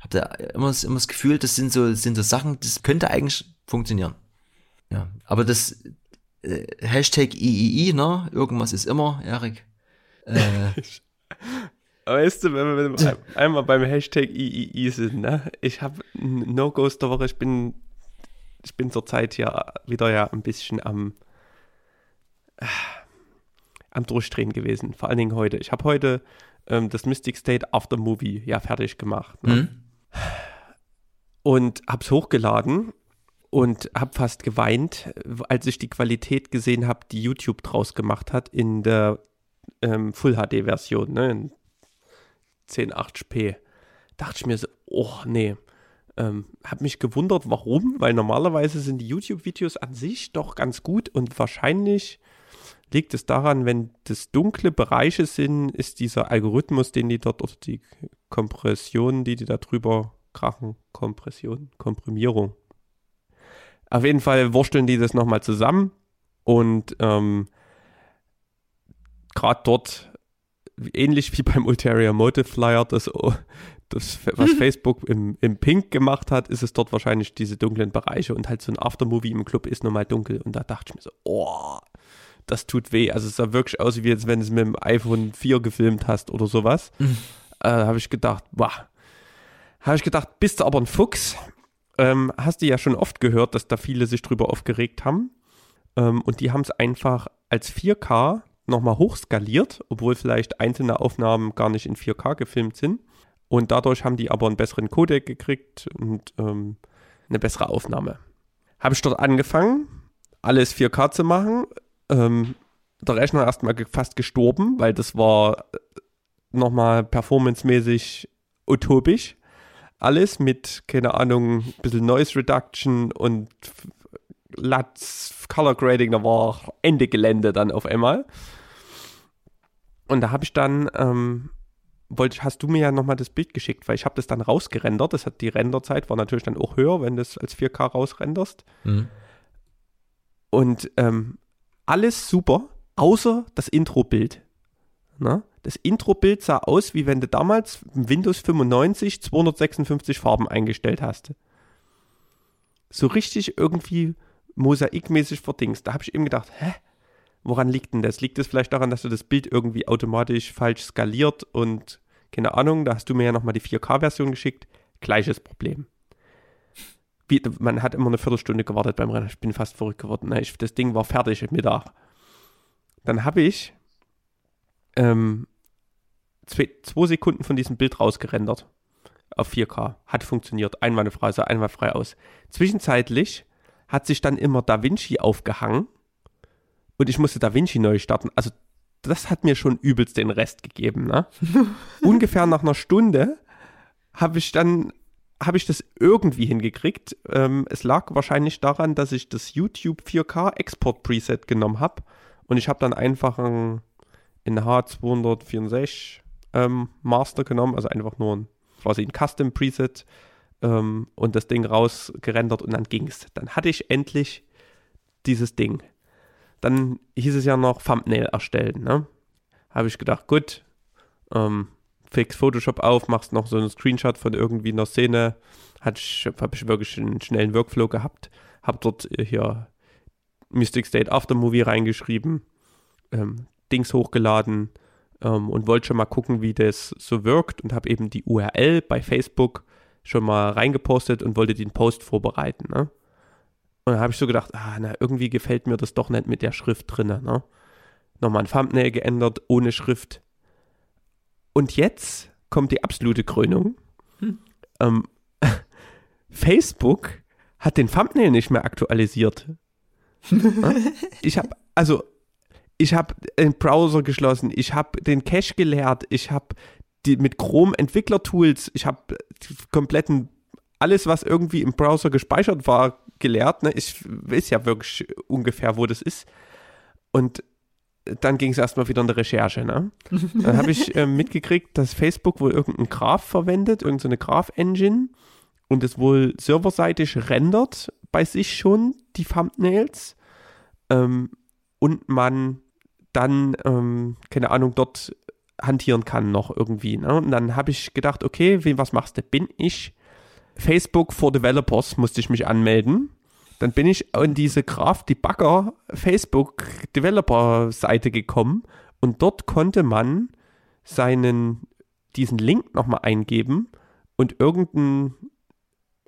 Hab da immer, das- immer das Gefühl, das sind so, das sind so Sachen, das könnte eigentlich funktionieren. Ja, aber das äh, Hashtag III, ne? Irgendwas ist immer, Erik. Äh, Weißt du, wenn wir einmal beim Hashtag III sind, ne? Ich habe No-Gos der Woche, ich bin, ich bin zurzeit ja wieder ja ein bisschen am, äh, am Durchdrehen gewesen, vor allen Dingen heute. Ich habe heute ähm, das Mystic State After Movie ja fertig gemacht. Ne? hm? und hab's hochgeladen und hab fast geweint, als ich die Qualität gesehen habe, die YouTube draus gemacht hat in der ähm, Full HD Version, ne, in 1080p. Dachte ich mir so, oh nee. Ähm, hab mich gewundert, warum, weil normalerweise sind die YouTube-Videos an sich doch ganz gut und wahrscheinlich liegt es daran, wenn das dunkle Bereiche sind, ist dieser Algorithmus, den die dort, oder die Kompression, die die da drüber krachen, Kompression, Komprimierung. Auf jeden Fall wursteln die das nochmal zusammen und ähm, gerade dort, ähnlich wie beim Ulterior Motive Flyer, das, das was Facebook im, im Pink gemacht hat, ist es dort wahrscheinlich diese dunklen Bereiche und halt so ein Aftermovie im Club ist nochmal dunkel und da dachte ich mir so, oh, das tut weh. Also es sah wirklich aus, wie jetzt, wenn du es mit dem iPhone 4 gefilmt hast oder sowas. Mhm. Äh, habe ich gedacht, wow. Habe ich gedacht, bist du aber ein Fuchs. Ähm, hast du ja schon oft gehört, dass da viele sich drüber aufgeregt haben. Ähm, und die haben es einfach als 4K nochmal hochskaliert, obwohl vielleicht einzelne Aufnahmen gar nicht in 4K gefilmt sind. Und dadurch haben die aber einen besseren Codec gekriegt und ähm, eine bessere Aufnahme. Habe ich dort angefangen, alles 4K zu machen. Ähm, der Rechner erstmal fast gestorben, weil das war äh, nochmal performancemäßig utopisch. Alles mit, keine Ahnung, ein bisschen Noise Reduction und LUTs, Color Grading, da war Ende Gelände dann auf einmal. Und da habe ich dann, ähm, wollte, hast du mir ja nochmal das Bild geschickt, weil ich habe das dann rausgerendert. Das hat die Renderzeit war natürlich dann auch höher, wenn du es als 4K rausrenderst. Mhm. Und ähm, alles super, außer das Intro-Bild. Das Intro-Bild sah aus, wie wenn du damals Windows 95 256 Farben eingestellt hast. So richtig irgendwie mosaikmäßig verdingst. Da habe ich eben gedacht, hä? Woran liegt denn das? Liegt es vielleicht daran, dass du das Bild irgendwie automatisch falsch skaliert und keine Ahnung, da hast du mir ja nochmal die 4K-Version geschickt. Gleiches Problem. Wie, man hat immer eine Viertelstunde gewartet beim Rennen. Ich bin fast verrückt geworden. Ich, das Ding war fertig am Mittag. Dann habe ich ähm, zwei, zwei, Sekunden von diesem Bild rausgerendert. Auf 4K. Hat funktioniert. Einwandfrei, sah einwandfrei aus. Zwischenzeitlich hat sich dann immer DaVinci aufgehangen und ich musste DaVinci neu starten. Also das hat mir schon übelst den Rest gegeben. Ne? Ungefähr nach einer Stunde habe ich dann habe ich das irgendwie hingekriegt. Ähm, es lag wahrscheinlich daran, dass ich das YouTube 4K Export Preset genommen habe und ich habe dann einfach ein, ein H264 ähm, Master genommen, also einfach nur ein, quasi ein Custom Preset ähm, und das Ding rausgerendert und dann ging es. Dann hatte ich endlich dieses Ding. Dann hieß es ja noch Thumbnail erstellen. Ne? Habe ich gedacht, gut, ähm, fix Photoshop auf, machst noch so einen Screenshot von irgendwie einer Szene. Habe ich wirklich einen schnellen Workflow gehabt. Habe dort hier Mystic State Aftermovie reingeschrieben, ähm, Dings hochgeladen ähm, und wollte schon mal gucken, wie das so wirkt und habe eben die URL bei Facebook schon mal reingepostet und wollte den Post vorbereiten. Ne? Und dann habe ich so gedacht, ah, na, irgendwie gefällt mir das doch nicht mit der Schrift drin. Ne? Nochmal ein Thumbnail geändert, ohne Schrift. Und jetzt kommt die absolute Krönung. Hm. Ähm, Facebook hat den Thumbnail nicht mehr aktualisiert. ich habe, also, ich habe den Browser geschlossen, ich habe den Cache geleert, ich habe die, mit Chrome Entwicklertools, ich habe kompletten alles, was irgendwie im Browser gespeichert war, geleert. Ne? Ich weiß ja wirklich ungefähr, wo das ist. Und dann ging es erstmal wieder in der Recherche. Ne? Dann habe ich äh, mitgekriegt, dass Facebook wohl irgendeinen Graph verwendet, irgendeine so Graph-Engine und es wohl serverseitig rendert bei sich schon die Thumbnails ähm, und man dann, ähm, keine Ahnung, dort hantieren kann noch irgendwie. Ne? Und dann habe ich gedacht, okay, wen, was machst du? Bin ich Facebook for Developers, musste ich mich anmelden. Dann bin ich in diese Graph Debugger Facebook Developer Seite gekommen und dort konnte man seinen, diesen Link nochmal eingeben und irgendein,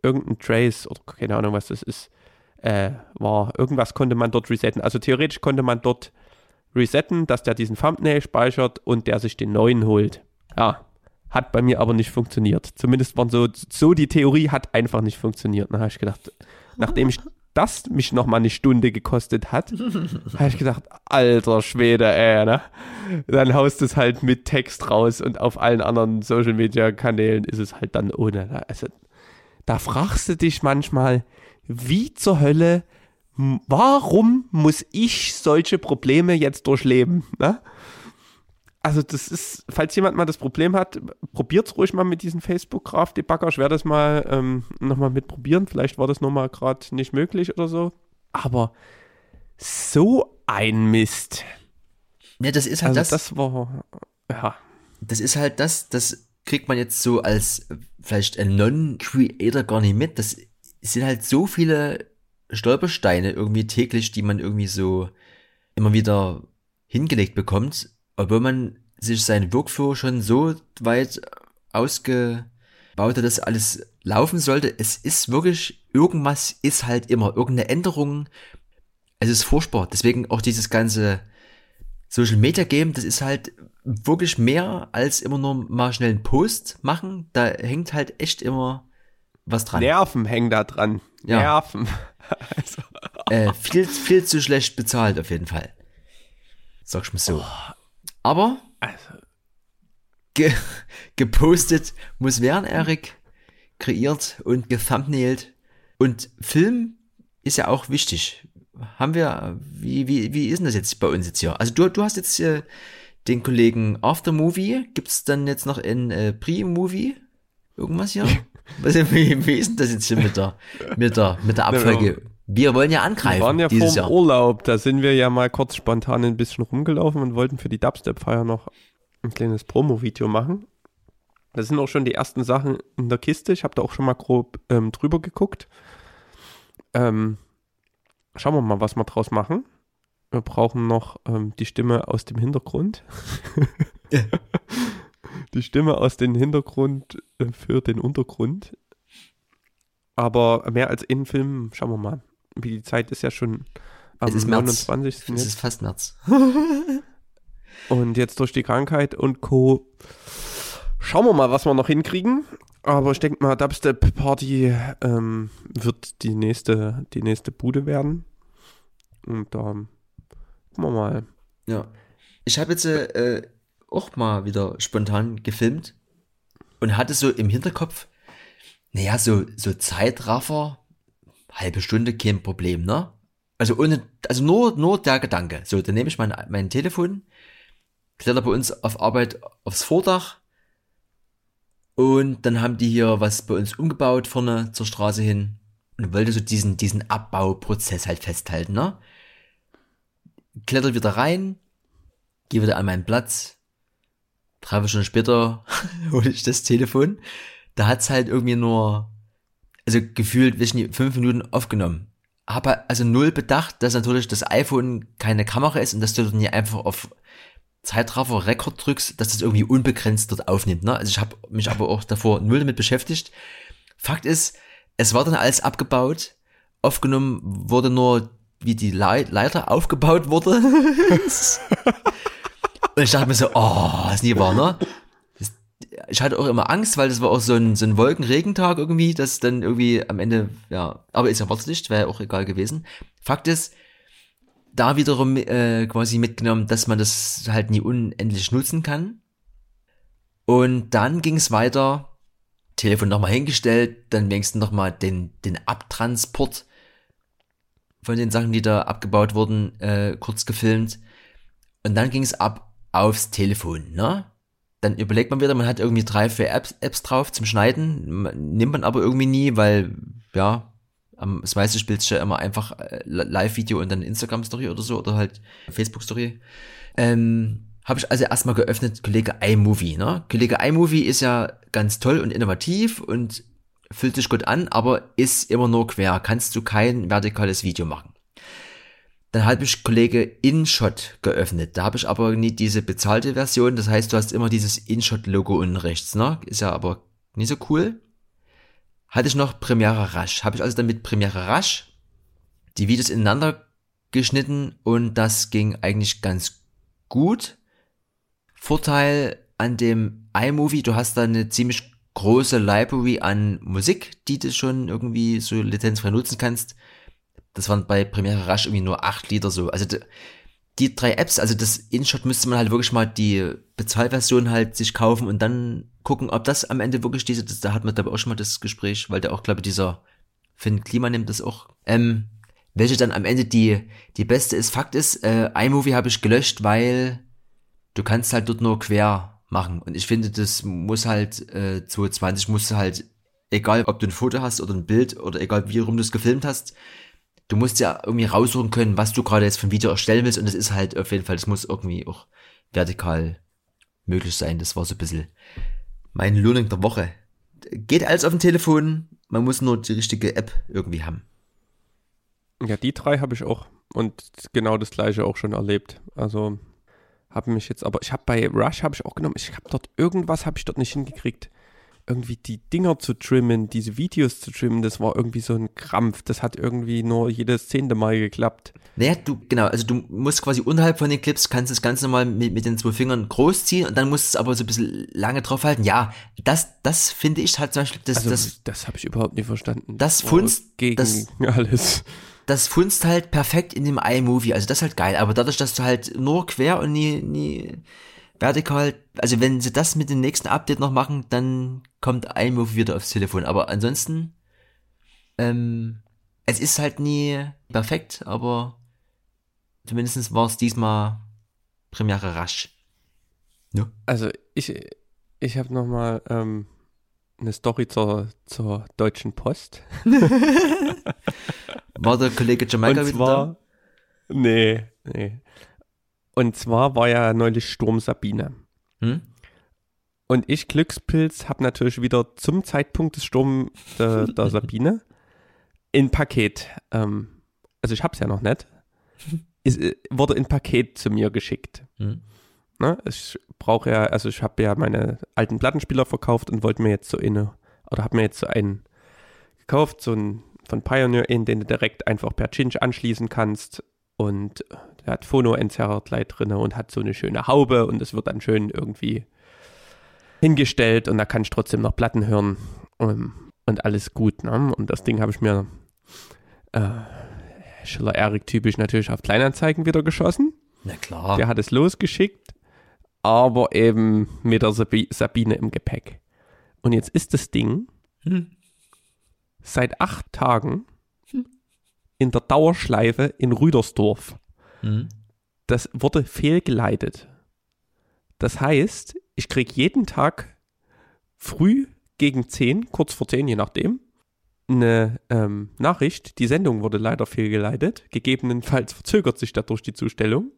irgendein Trace oder keine Ahnung, was das ist, äh, war, irgendwas konnte man dort resetten. Also theoretisch konnte man dort resetten, dass der diesen Thumbnail speichert und der sich den neuen holt. Ja, hat bei mir aber nicht funktioniert. Zumindest waren so, so die Theorie hat einfach nicht funktioniert. Dann habe ich gedacht, nachdem ich das mich nochmal eine Stunde gekostet hat, habe ich gedacht, alter Schwede, ey, ne? Dann haust es halt mit Text raus und auf allen anderen Social Media Kanälen ist es halt dann ohne. Also, da fragst du dich manchmal, wie zur Hölle warum muss ich solche Probleme jetzt durchleben? Ne? Also das ist, falls jemand mal das Problem hat, probiert es ruhig mal mit diesem Facebook-Graph-Debugger. Ich werde das mal ähm, nochmal mitprobieren. Vielleicht war das nochmal gerade nicht möglich oder so. Aber so ein Mist. Ja, das ist halt also das. Das war, ja. Das ist halt das, das kriegt man jetzt so als vielleicht ein Non-Creator gar nicht mit. Das sind halt so viele Stolpersteine irgendwie täglich, die man irgendwie so immer wieder hingelegt bekommt, obwohl man sich seinen Workflow schon so weit ausgebaut hat, dass alles laufen sollte. Es ist wirklich, irgendwas ist halt immer, irgendeine Änderung. Es ist furchtbar. Deswegen auch dieses ganze Social Media Game, das ist halt wirklich mehr als immer nur mal schnell einen Post machen. Da hängt halt echt immer was dran. Nerven hängen da dran. Ja. Nerven. also. äh, viel, viel zu schlecht bezahlt auf jeden Fall. Sag ich mal so. Aber Also, ge gepostet muss werden, Erik. Kreiert und gethumbnailt. Und Film ist ja auch wichtig. Haben wir, wie, wie, wie ist denn das jetzt bei uns jetzt hier? Also du, du hast jetzt äh, den Kollegen After Movie. Gibt's dann jetzt noch ein äh, Pre-Movie? Irgendwas hier? Was, wie, wie ist denn das jetzt hier mit der, mit der, mit der Abfolge? Wir wollen ja wir angreifen waren ja vor dieses dem Jahr. Urlaub, da sind wir ja mal kurz spontan ein bisschen rumgelaufen und wollten für die Dubstep-Feier noch ein kleines Promo-Video machen. Da sind auch schon die ersten Sachen in der Kiste. Ich habe da auch schon mal grob ähm, drüber geguckt. Ähm, schauen wir mal, was wir draus machen. Wir brauchen noch ähm, die Stimme aus dem Hintergrund. Die Stimme aus dem Hintergrund äh, für den Untergrund. Aber mehr als in Film, schauen wir mal. Wie die Zeit ist ja schon am Es ist März. 29. Es jetzt. ist fast März. Und jetzt durch die Krankheit und Co. Schauen wir mal, was wir noch hinkriegen. Aber ich denke mal, Dubstep Party ähm, wird die nächste, die nächste Bude werden. Und da gucken wir mal. Ja. Ich habe jetzt äh, auch mal wieder spontan gefilmt und hatte so im Hinterkopf, naja, so, so Zeitraffer, halbe Stunde, kein Problem, ne? Also ohne, also nur, nur der Gedanke. So, dann nehme ich mein, mein Telefon, kletter bei uns auf Arbeit aufs Vordach und dann haben die hier was bei uns umgebaut vorne zur Straße hin und wollte so diesen, diesen Abbauprozess halt festhalten, ne? Kletter wieder rein, gehe wieder an meinen Platz. Drei Stunden später hole ich das Telefon. Da hat's halt irgendwie nur, also gefühlt, ich nicht, fünf Minuten aufgenommen. Aber also null bedacht, dass natürlich das iPhone keine Kamera ist und dass du dann hier einfach auf Zeitraffer Rekord drückst, dass das irgendwie unbegrenzt dort aufnimmt. Ne? Also ich habe mich aber auch davor null damit beschäftigt. Fakt ist, es war dann alles abgebaut. Aufgenommen wurde nur, wie die Lei- Leiter aufgebaut wurde. Und ich dachte mir so, oh, ist nie wahr, ne? Ich hatte auch immer Angst, weil das war auch so ein, so ein Wolkenregentag irgendwie, dass dann irgendwie am Ende, ja, aber ist ja Wasserlicht, wäre ja auch egal gewesen. Fakt ist, da wiederum äh, quasi mitgenommen, dass man das halt nie unendlich nutzen kann. Und dann ging es weiter, Telefon nochmal hingestellt, dann wenigstens nochmal den, den Abtransport von den Sachen, die da abgebaut wurden, äh, kurz gefilmt. Und dann ging es ab aufs Telefon, ne? Dann überlegt man wieder, man hat irgendwie drei, vier Apps, Apps drauf zum Schneiden, nimmt man aber irgendwie nie, weil, ja, am das meiste spielt ja immer einfach äh, Live-Video und dann Instagram-Story oder so, oder halt Facebook-Story. Ähm, habe ich also erstmal geöffnet, Kollege iMovie, ne? Kollege iMovie ist ja ganz toll und innovativ und fühlt sich gut an, aber ist immer nur quer. Kannst du kein vertikales Video machen. Dann habe ich Kollege InShot geöffnet. Da habe ich aber nie diese bezahlte Version. Das heißt, du hast immer dieses InShot-Logo unten rechts, ne? Ist ja aber nicht so cool. Hatte ich noch Premiere Rush. Habe ich also dann mit Premiere Rush die Videos ineinander geschnitten und das ging eigentlich ganz gut. Vorteil an dem iMovie, du hast da eine ziemlich große Library an Musik, die du schon irgendwie so lizenzfrei nutzen kannst. Das waren bei Premiere Rush irgendwie nur acht Lieder so. Also d- die drei Apps, also das InShot müsste man halt wirklich mal die Bezahlversion halt sich kaufen und dann gucken, ob das am Ende wirklich diese, da hat man ich auch schon mal das Gespräch, weil der auch, glaube ich, dieser Finn Klima nimmt das auch, ähm, welche dann am Ende die, die beste ist. Fakt ist, äh, iMovie habe ich gelöscht, weil du kannst halt dort nur quer machen. Und ich finde, das muss halt, äh, 2020 musst du halt, egal ob du ein Foto hast oder ein Bild oder egal wie rum du es gefilmt hast, du musst ja irgendwie raussuchen können, was du gerade jetzt für ein Video erstellen willst. Und das ist halt auf jeden Fall, das muss irgendwie auch vertikal möglich sein. Das war so ein bisschen mein Learning der Woche. Geht alles auf dem Telefon, man muss nur die richtige App irgendwie haben. Ja, die drei habe ich auch und genau das gleiche auch schon erlebt. Also habe mich jetzt, aber ich habe bei Rush habe ich auch genommen, ich habe dort irgendwas habe ich dort nicht hingekriegt. Irgendwie die Dinger zu trimmen, diese Videos zu trimmen, das war irgendwie so ein Krampf. Das hat irgendwie nur jedes zehnte Mal geklappt. Naja, du, genau, also du musst quasi unterhalb von den Clips, kannst das Ganze normal mit, mit den zwei Fingern groß ziehen und dann musst du es aber so ein bisschen lange drauf halten. Ja, das, das finde ich halt zum Beispiel, das, Also das, das, habe ich überhaupt nicht verstanden. das war Funst- gegen das- alles. das funzt halt perfekt in dem iMovie. Also das ist halt geil. Aber dadurch, dass du halt nur quer und nie, nie vertikal, also wenn sie das mit dem nächsten Update noch machen, dann kommt iMovie wieder aufs Telefon. Aber ansonsten, ähm, es ist halt nie perfekt, aber zumindest war es diesmal Premiere rasch. Ne? Also ich, ich habe noch mal ähm, eine Story zur, zur Deutschen Post. war der Kollege Jamaika wieder da? Nee, nee. Und zwar war ja neulich Sturm Sabine. Hm? Und ich, Glückspilz, habe natürlich wieder zum Zeitpunkt des Sturms der, der Sabine in Paket, ähm, also ich habe es ja noch nicht, ist, äh, wurde in Paket zu mir geschickt. Hm. Ne? Ich brauche ja, also ich habe ja meine alten Plattenspieler verkauft und wollte mir jetzt so eine, oder habe mir jetzt so einen gekauft, so einen von Pioneer in, den du direkt einfach per Cinch anschließen kannst und der hat Phono-Entzerrer gleich drin und hat so eine schöne Haube und es wird dann schön irgendwie hingestellt und da kann ich trotzdem noch Platten hören und, ähm, und alles gut. Ne? Und das Ding habe ich mir äh, Schiller Erik typisch natürlich auf Kleinanzeigen wieder geschossen. Na klar. Der hat es losgeschickt, aber eben mit der Sabine im Gepäck. Und jetzt ist das Ding hm. seit acht Tagen in der Dauerschleife in Rüdersdorf. Hm. Das wurde fehlgeleitet. Das heißt, ich kriege jeden Tag früh gegen 10, kurz vor 10, je nachdem, eine ähm, Nachricht, die Sendung wurde leider fehlgeleitet, gegebenenfalls verzögert sich dadurch die Zustellung.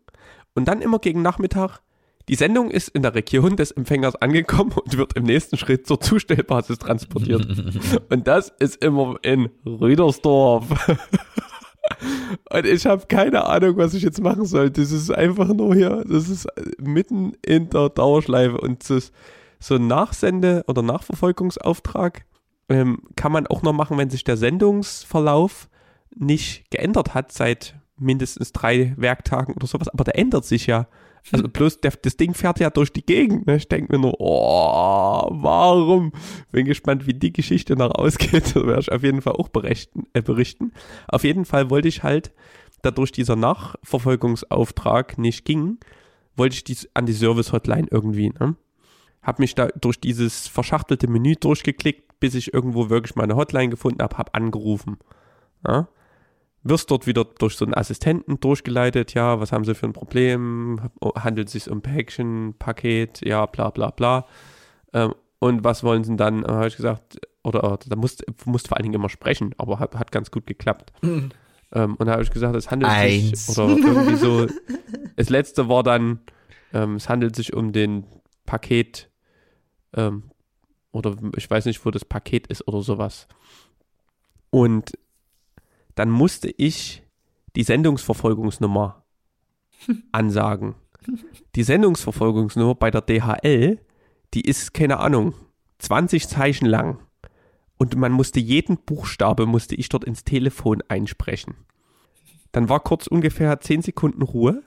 Und dann immer gegen Nachmittag, die Sendung ist in der Region des Empfängers angekommen und wird im nächsten Schritt zur Zustellbasis transportiert. und das ist immer in Rüdersdorf. Und ich habe keine Ahnung, was ich jetzt machen soll. Das ist einfach nur hier, das ist mitten in der Dauerschleife und das so ein Nachsende- oder Nachverfolgungsauftrag ähm, kann man auch noch machen, wenn sich der Sendungsverlauf nicht geändert hat seit mindestens drei Werktagen oder sowas. Aber der ändert sich ja. Also bloß der, das Ding fährt ja durch die Gegend. Ne? Ich denke mir nur, oh, warum? Bin gespannt, wie die Geschichte noch ausgeht. Da werde ich auf jeden Fall auch berichten, äh, berichten. Auf jeden Fall wollte ich halt, dadurch dieser Nachverfolgungsauftrag nicht ging, wollte ich dies an die Service-Hotline irgendwie. Ne? Habe mich da durch dieses verschachtelte Menü durchgeklickt, bis ich irgendwo wirklich meine Hotline gefunden habe, habe angerufen. Ja? Wirst dort wieder durch so einen Assistenten durchgeleitet, ja, was haben sie für ein Problem, handelt es sich um Päckchen, Paket, ja, bla bla bla. Ähm, und was wollen sie dann? Habe ich gesagt, oder, da musst, musst vor allen Dingen immer sprechen, aber hat, hat ganz gut geklappt. Mhm. Ähm, und da habe ich gesagt, es handelt Eins. sich, oder irgendwie so, das letzte war dann, ähm, es handelt sich um den Paket, ähm, oder ich weiß nicht, wo das Paket ist oder sowas. Und dann musste ich die Sendungsverfolgungsnummer ansagen. Die Sendungsverfolgungsnummer bei der DHL, die ist, keine Ahnung, 20 Zeichen lang. Und man musste jeden Buchstabe, musste ich dort ins Telefon einsprechen. Dann war kurz ungefähr 10 Sekunden Ruhe.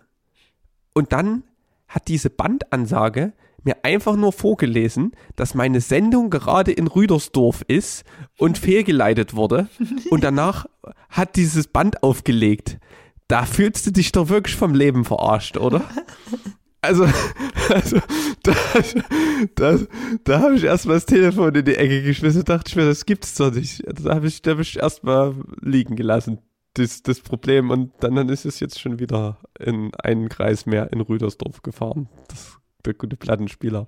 Und dann hat diese Bandansage mir einfach nur vorgelesen, dass meine Sendung gerade in Rüdersdorf ist und fehlgeleitet wurde. Und danach hat dieses Band aufgelegt. Da fühlst du dich doch wirklich vom Leben verarscht, oder? Also, also da, da, da habe ich erstmal das Telefon in die Ecke geschmissen und dachte ich mir, das gibt's doch nicht. Da habe ich, hab ich erstmal liegen gelassen, das, das Problem. Und dann, dann ist es jetzt schon wieder in einen Kreis mehr in Rüdersdorf gefahren. Das gute Plattenspieler.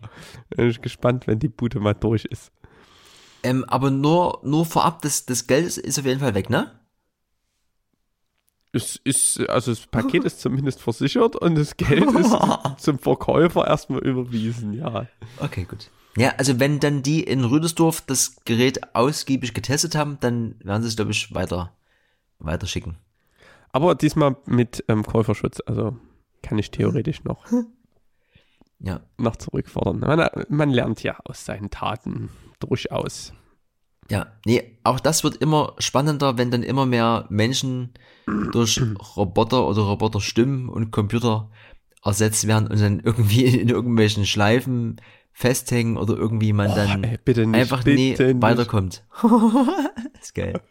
Bin ich gespannt, wenn die Bude mal durch ist. Ähm, aber nur, nur vorab, das, das Geld ist, ist auf jeden Fall weg, ne? Es ist, also das Paket ist zumindest versichert und das Geld ist zum Verkäufer erstmal überwiesen, ja. Okay, gut. Ja, also wenn dann die in Rüdersdorf das Gerät ausgiebig getestet haben, dann werden sie es, glaube ich, weiter, weiter schicken. Aber diesmal mit ähm, Käuferschutz, also kann ich theoretisch noch. ja. noch zurückfordern. Man, man lernt ja aus seinen Taten durchaus. Ja, nee, auch das wird immer spannender, wenn dann immer mehr Menschen durch Roboter oder Roboterstimmen und Computer ersetzt werden und dann irgendwie in irgendwelchen Schleifen festhängen oder irgendwie man dann oh, ey, nicht, einfach nie nicht. weiterkommt. ist geil.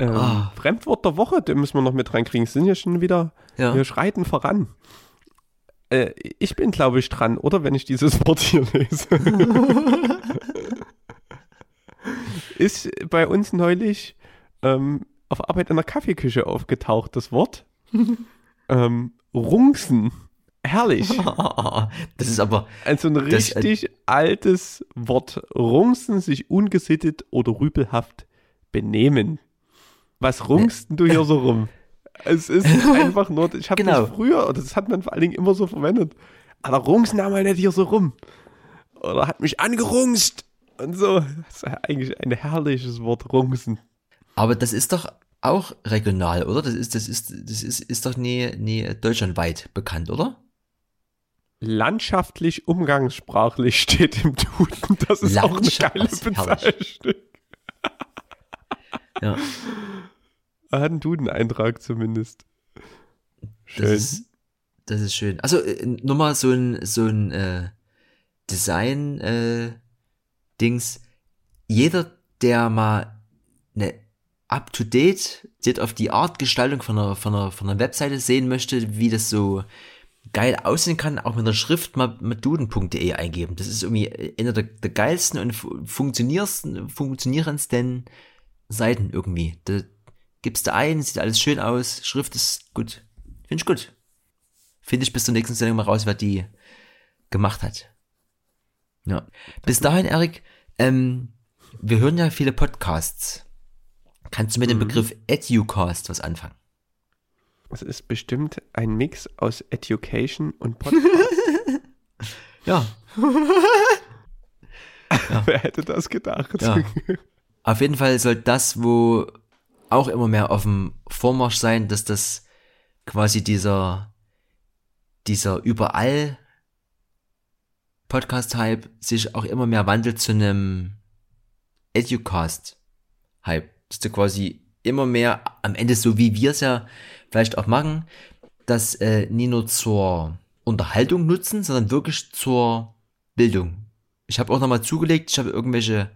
Ähm, Ah. Fremdwort der Woche, den müssen wir noch mit reinkriegen. Es sind ja schon wieder, Ja. wir schreiten voran. Äh, ich bin, glaube ich, dran, oder? Wenn ich dieses Wort hier lese. Ist bei uns neulich ähm, auf Arbeit in der Kaffeeküche aufgetaucht, das Wort. ähm, Rungsen. Herrlich. Das ist aber, Also ein Das, äh, richtig altes Wort. Rungsen, sich ungesittet oder rüpelhaft benehmen. Was rungst denn du hier so rum? Es ist einfach nur, ich habe Genau. das früher, oder das hat man vor allen Dingen immer so verwendet. Aber rungsen da mal nicht hier so rum. Oder hat mich angerungst. Und so. Das ist eigentlich ein herrliches Wort, rungsen. aber das ist doch auch regional, oder? Das ist, das ist, das ist, ist doch nie, nie deutschlandweit bekannt, oder? Landschaftlich, umgangssprachlich steht im Duden. Das ist auch eine geile. Bezeichnung. Ja. Er hat einen Duden-Eintrag zumindest. Schön. Das ist, das ist schön. Also äh, nur mal so ein so ein äh, Design äh. Jeder, der mal eine up to date, sieht auf die Art Gestaltung von einer von einer von einer Webseite sehen möchte, wie das so geil aussehen kann, auch mit der Schrift mal mit duden.de eingeben. Das ist irgendwie einer der, der geilsten und fu- funktionierendsten Seiten irgendwie. Da gibst du ein, sieht alles schön aus, Schrift ist gut. Finde ich gut. Finde ich bis zur nächsten Sendung mal raus, wer die gemacht hat. Ja. Bis dahin, Erik, ähm, wir hören ja viele Podcasts. Kannst du mit dem Begriff Educast was anfangen? Es ist bestimmt ein Mix aus Education und Podcast. Ja. Wer hätte das gedacht? Ja. Auf jeden Fall soll das, wo auch immer mehr auf dem Vormarsch sein, dass das quasi dieser, dieser überall Podcast-Hype sich auch immer mehr wandelt zu einem Educast-Hype. Dass du quasi immer mehr am Ende, so wie wir es ja vielleicht auch machen, das äh, nie nur zur Unterhaltung nutzen, sondern wirklich zur Bildung. Ich habe auch nochmal zugelegt, ich habe irgendwelche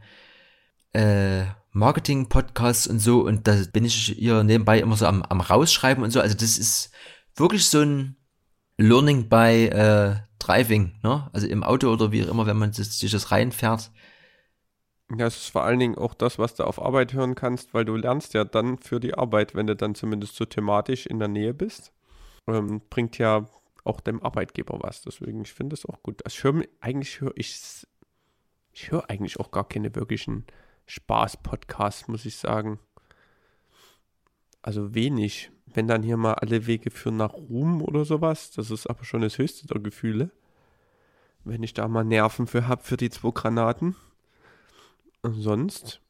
äh, Marketing-Podcasts und so und da bin ich hier nebenbei immer so am, am rausschreiben und so. Also das ist wirklich so ein Learning by äh, Driving, ne? Also im Auto oder wie auch immer, wenn man das, sich das reinfährt. Ja, es ist vor allen Dingen auch das, was du auf Arbeit hören kannst, weil du lernst ja dann für die Arbeit, wenn du dann zumindest so thematisch in der Nähe bist. Ähm, bringt ja auch dem Arbeitgeber was. Deswegen, ich finde es auch gut. Also ich höre, eigentlich höre ich, ich höre eigentlich auch gar keine wirklichen Spaß-Podcasts, muss ich sagen. Also wenig. Wenn dann hier mal alle Wege führen nach Ruhm oder sowas, das ist aber schon das höchste der Gefühle. Wenn ich da mal Nerven für hab für die zwei Granaten. Und sonst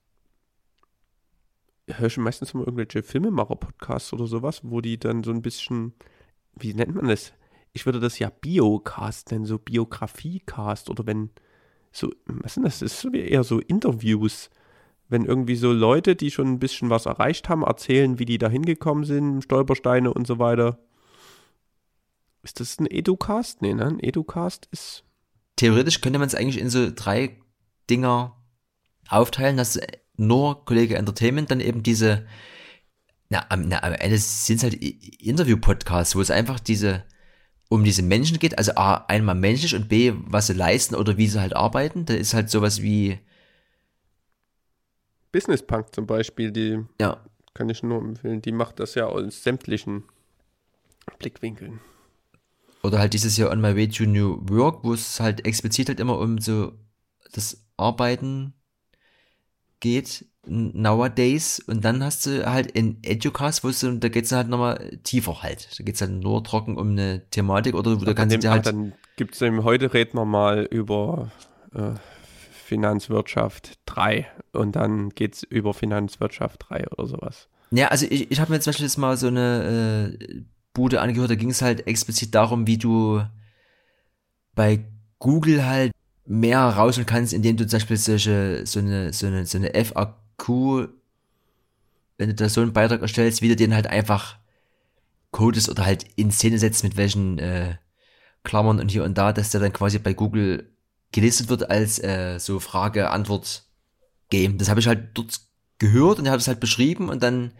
höre ich meistens immer irgendwelche Filmemacher-Podcasts oder sowas, wo die dann so ein bisschen, wie nennt man das? Ich würde das ja Biocast nennen, so Biografiecast oder wenn so, was sind das? Das ist eher so Interviews. Wenn irgendwie so Leute, die schon ein bisschen was erreicht haben, erzählen, wie die da hingekommen sind, Stolpersteine und so weiter. Ist das ein Educast? Nee, ne? Ein Educast ist. Theoretisch könnte man es eigentlich in so drei Dinger aufteilen, dass nur Kollege Entertainment dann eben diese, na, am, na, am Ende sind es halt Interview-Podcasts, wo es einfach diese, um diese Menschen geht, also A, einmal menschlich und B, was sie leisten oder wie sie halt arbeiten. Da ist halt sowas wie, Business Punk zum Beispiel, die ja, kann ich nur empfehlen. Die macht das ja aus sämtlichen Blickwinkeln. Oder halt dieses Jahr On My Way to New Work, wo es halt explizit halt immer um so das Arbeiten geht nowadays und dann hast du halt in Educast, wo es da geht's halt nochmal tiefer halt. Da geht's halt nur trocken um eine Thematik oder wo da kannst du Dem, halt, dann gibt es eben, heute reden wir mal über äh, Finanzwirtschaft 3 und dann geht es über Finanzwirtschaft 3 oder sowas. ja, also ich, ich habe mir zum Beispiel jetzt mal so eine äh, Bude angehört, da ging es halt explizit darum, wie du bei Google halt mehr rausholen kannst, indem du zum Beispiel solche, so eine, so eine, so eine FAQ, wenn du da so einen Beitrag erstellst, wie du den halt einfach codest oder halt in Szene setzt, mit welchen äh, Klammern und hier und da, dass der dann quasi bei Google gelistet wird als äh, so Frage-Antwort-Game. Das habe ich halt dort gehört und er hat es halt beschrieben und dann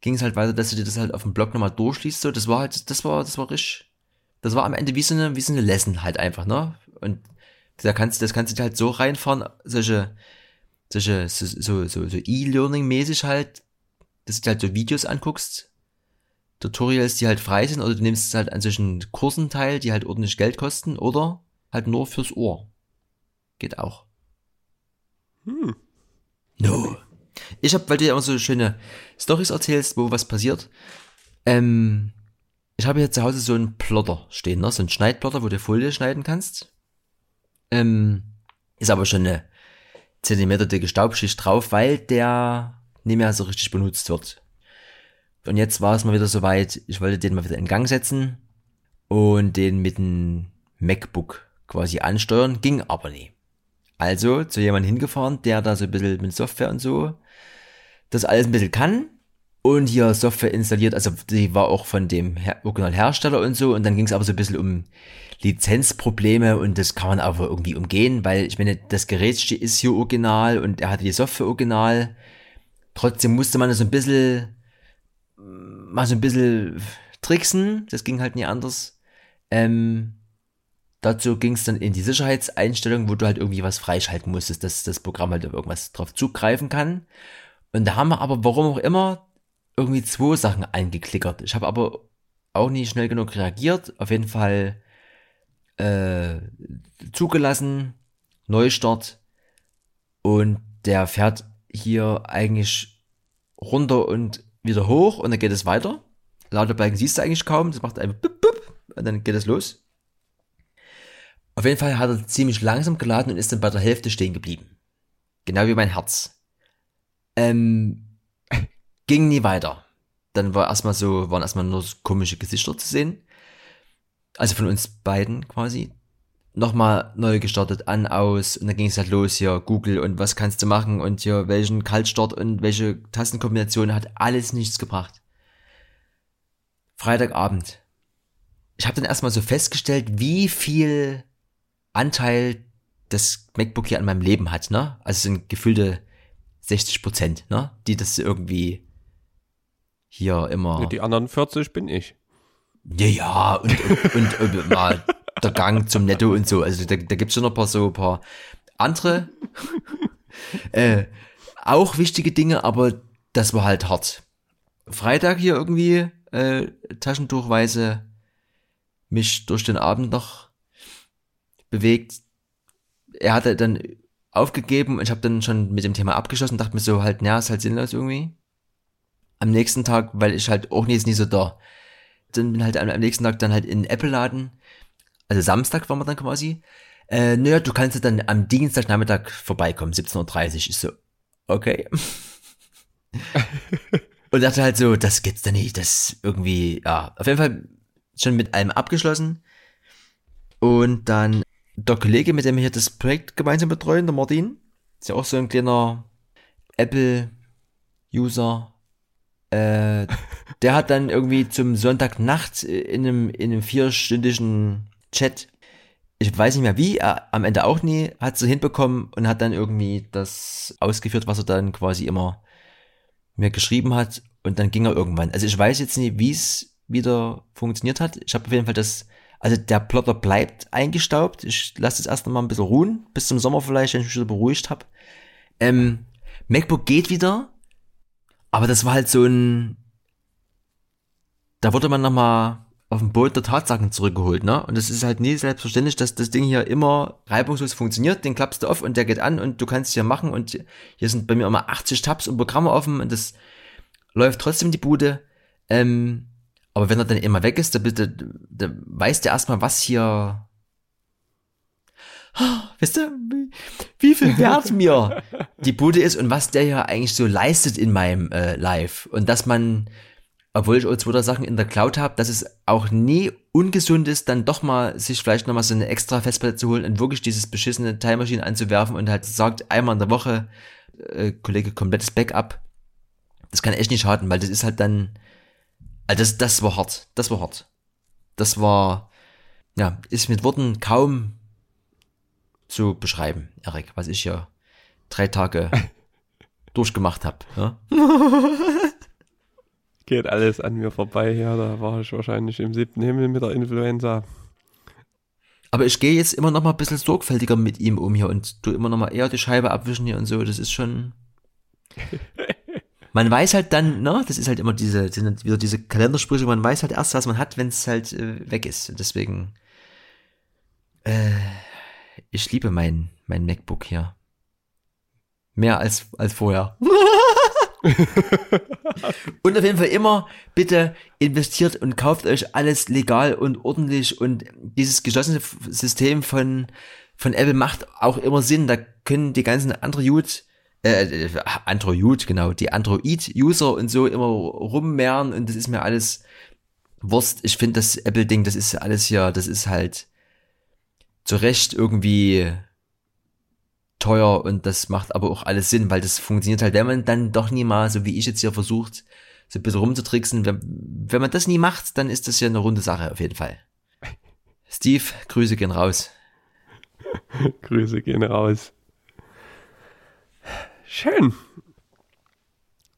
ging es halt weiter, dass du dir das halt auf dem Blog nochmal durchliest. So, das war halt, das war, das war richtig, das war am Ende wie so eine, wie so eine Lesson halt einfach, ne? Und da kannst, das kannst du halt so reinfahren, solche, solche, so, so, so, so E-Learning-mäßig halt, dass du halt so Videos anguckst, Tutorials, die halt frei sind, oder du nimmst halt an solchen Kursen teil, die halt ordentlich Geld kosten, oder halt nur fürs Ohr. Geht auch. Hm. No. Ich hab, weil du ja immer so schöne Stories erzählst, wo was passiert. Ähm, ich habe hier zu Hause so einen Plotter stehen, ne? so einen Schneidplotter, wo du Folie schneiden kannst. Ähm, ist aber schon eine Zentimeter dicke Staubschicht drauf, weil der nicht mehr so richtig benutzt wird. Und jetzt war es mal wieder soweit, ich wollte den mal wieder in Gang setzen und den mit dem MacBook quasi ansteuern, ging aber nie. Also zu jemandem hingefahren, der da so ein bisschen mit Software und so das alles ein bisschen kann und hier Software installiert, also die war auch von dem Her Originalhersteller und so und dann ging es aber so ein bisschen um Lizenzprobleme und das kann man aber irgendwie umgehen, weil ich meine, das Gerät ist hier original und er hatte die Software original. Trotzdem musste man so ein bisschen mal so ein bisschen tricksen, das ging halt nie anders. Ähm, dazu ging es dann in die Sicherheitseinstellung, wo du halt irgendwie was freischalten musstest, dass das Programm halt auf irgendwas drauf zugreifen kann. Und da haben wir aber, warum auch immer, irgendwie zwei Sachen eingeklickert. Ich habe aber auch nicht schnell genug reagiert. Auf jeden Fall äh, zugelassen, Neustart und der fährt hier eigentlich runter und wieder hoch und dann geht es weiter. Ladebalken siehst du eigentlich kaum, das macht einfach bup, bup, und dann geht es los. Auf jeden Fall hat er ziemlich langsam geladen und ist dann bei der Hälfte stehen geblieben. Genau wie mein Herz. Ähm, ging nie weiter. Dann war erstmal so, waren erstmal nur komische Gesichter zu sehen. Also von uns beiden quasi. Nochmal neu gestartet, an, aus, und dann ging es halt los hier, Google und was kannst du machen und hier welchen Kaltstart und welche Tastenkombination hat alles nichts gebracht. Freitagabend. Ich habe dann erstmal so festgestellt, wie viel Anteil das MacBook hier an meinem Leben hat, ne? Also es sind gefühlte 60 Prozent, ne? Die das irgendwie hier immer. Ja, die anderen 40 bin ich. Ja, ja, und, und, und, und mal der Gang zum Netto und so. Also da, da gibt's schon noch ein paar so ein paar andere, äh, auch wichtige Dinge, aber das war halt hart. Freitag hier irgendwie äh, Taschentuchweise mich durch den Abend noch bewegt. Er hatte dann aufgegeben und ich habe dann schon mit dem Thema abgeschlossen, dachte mir so halt, naja, ist halt sinnlos irgendwie. Am nächsten Tag, weil ich halt auch nie, ist nie so da. Dann bin halt am, am nächsten Tag dann halt in Apple-Laden, also Samstag waren wir dann quasi. Äh, naja, du kannst dann am Dienstagnachmittag vorbeikommen, 17.30 Uhr. Ich so, okay. und dachte halt so, das gibt's da nicht, das irgendwie, ja, auf jeden Fall schon mit allem abgeschlossen. Und dann der Kollege, mit dem wir hier das Projekt gemeinsam betreuen, der Martin, ist ja auch so ein kleiner Apple-User. Äh, der hat dann irgendwie zum Sonntagnacht in einem, in einem vierstündigen Chat, ich weiß nicht mehr wie, er am Ende auch nie, hat so hinbekommen und hat dann irgendwie das ausgeführt, was er dann quasi immer mir geschrieben hat und dann ging er irgendwann. Also ich weiß jetzt nicht, wie es wieder funktioniert hat. Ich habe auf jeden Fall das also der Plotter bleibt eingestaubt. Ich lasse es erst noch mal ein bisschen ruhen, bis zum Sommer vielleicht, wenn ich mich wieder beruhigt habe. Ähm, MacBook geht wieder, aber das war halt so ein, da wurde man noch mal auf den Boot der Tatsachen zurückgeholt, ne? Und es ist halt nie selbstverständlich, dass das Ding hier immer reibungslos funktioniert. Den klappst du auf und der geht an und du kannst hier machen und hier sind bei mir immer 80 Tabs und Programme offen und das läuft trotzdem die Bude. Ähm, aber wenn er dann immer weg ist, da, da, da weiß der erstmal, was hier. Oh, weißt du, wie, wie viel wert mir die Bude ist und was der hier eigentlich so leistet in meinem äh, Live. Und dass man, obwohl ich auch zwei Sachen in der Cloud habe, dass es auch nie ungesund ist, dann doch mal sich vielleicht nochmal so eine extra Festplatte zu holen und wirklich dieses beschissene Time Machine anzuwerfen und halt sagt, einmal in der Woche, äh, Kollege, komplettes Backup. Das kann echt nicht schaden, weil das ist halt dann, also das, das war hart. Das war hart. Das war, ja, ist mit Worten kaum zu beschreiben, Erik, was ich ja drei Tage durchgemacht habe. Ja? Geht alles an mir vorbei. Ja, da war ich wahrscheinlich im siebten Himmel mit der Influenza. Aber ich gehe jetzt immer noch mal ein bisschen sorgfältiger mit ihm um hier und tu immer noch mal eher die Scheibe abwischen hier und so. Das ist schon. Man weiß halt dann, ne, das ist halt immer diese, wieder diese Kalendersprüche, man weiß halt erst, was man hat, wenn es halt äh, weg ist. Und deswegen, äh, ich liebe mein, mein MacBook hier. Mehr als, als vorher. und auf jeden Fall immer bitte investiert und kauft euch alles legal und ordentlich und dieses geschlossene System von, von Apple macht auch immer Sinn. Da können die ganzen Android äh, Android, genau, die Android-User und so immer rummehren und das ist mir alles Wurst. Ich finde das Apple-Ding, das ist alles hier, das ist halt zu Recht irgendwie teuer und das macht aber auch alles Sinn, weil das funktioniert halt, wenn man dann doch nie mal, so wie ich jetzt hier versucht, so ein bisschen rumzutricksen, wenn, wenn man das nie macht, dann ist das ja eine runde Sache auf jeden Fall. Steve, Grüße gehen raus. Grüße gehen raus. Schön.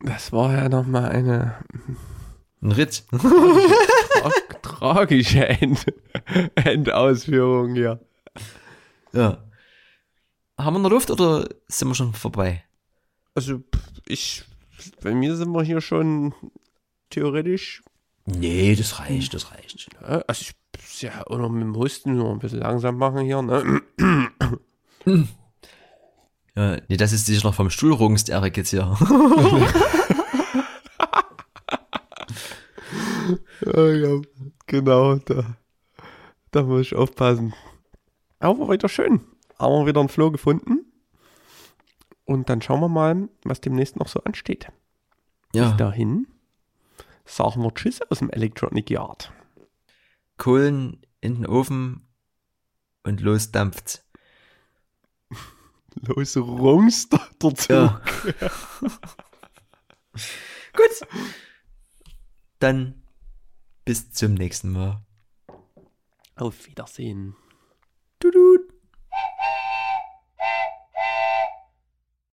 Das war ja nochmal eine. Ein Ritt. Tra tragische End Endausführung hier. Ja. Haben wir noch Luft oder sind wir schon vorbei? Also, ich. Bei mir sind wir hier schon theoretisch. Nee, das reicht, das reicht. Ja, also, ich ja noch mit dem Husten nur ein bisschen langsam machen hier, ne? Ja, nee, das ist sicher noch vom Stuhl rungst, Erik jetzt hier. ja, ja, genau, da, da muss ich aufpassen. Aber weiter schön. Haben wir wieder einen Flow gefunden. Und dann schauen wir mal, was demnächst noch so ansteht. Ja. Bis dahin sagen wir Tschüss aus dem Electronic Yard. Kohlen in den Ofen und los dampft's. Los rungst der Zug. Ja. Gut. Dann bis zum nächsten Mal. Auf Wiedersehen.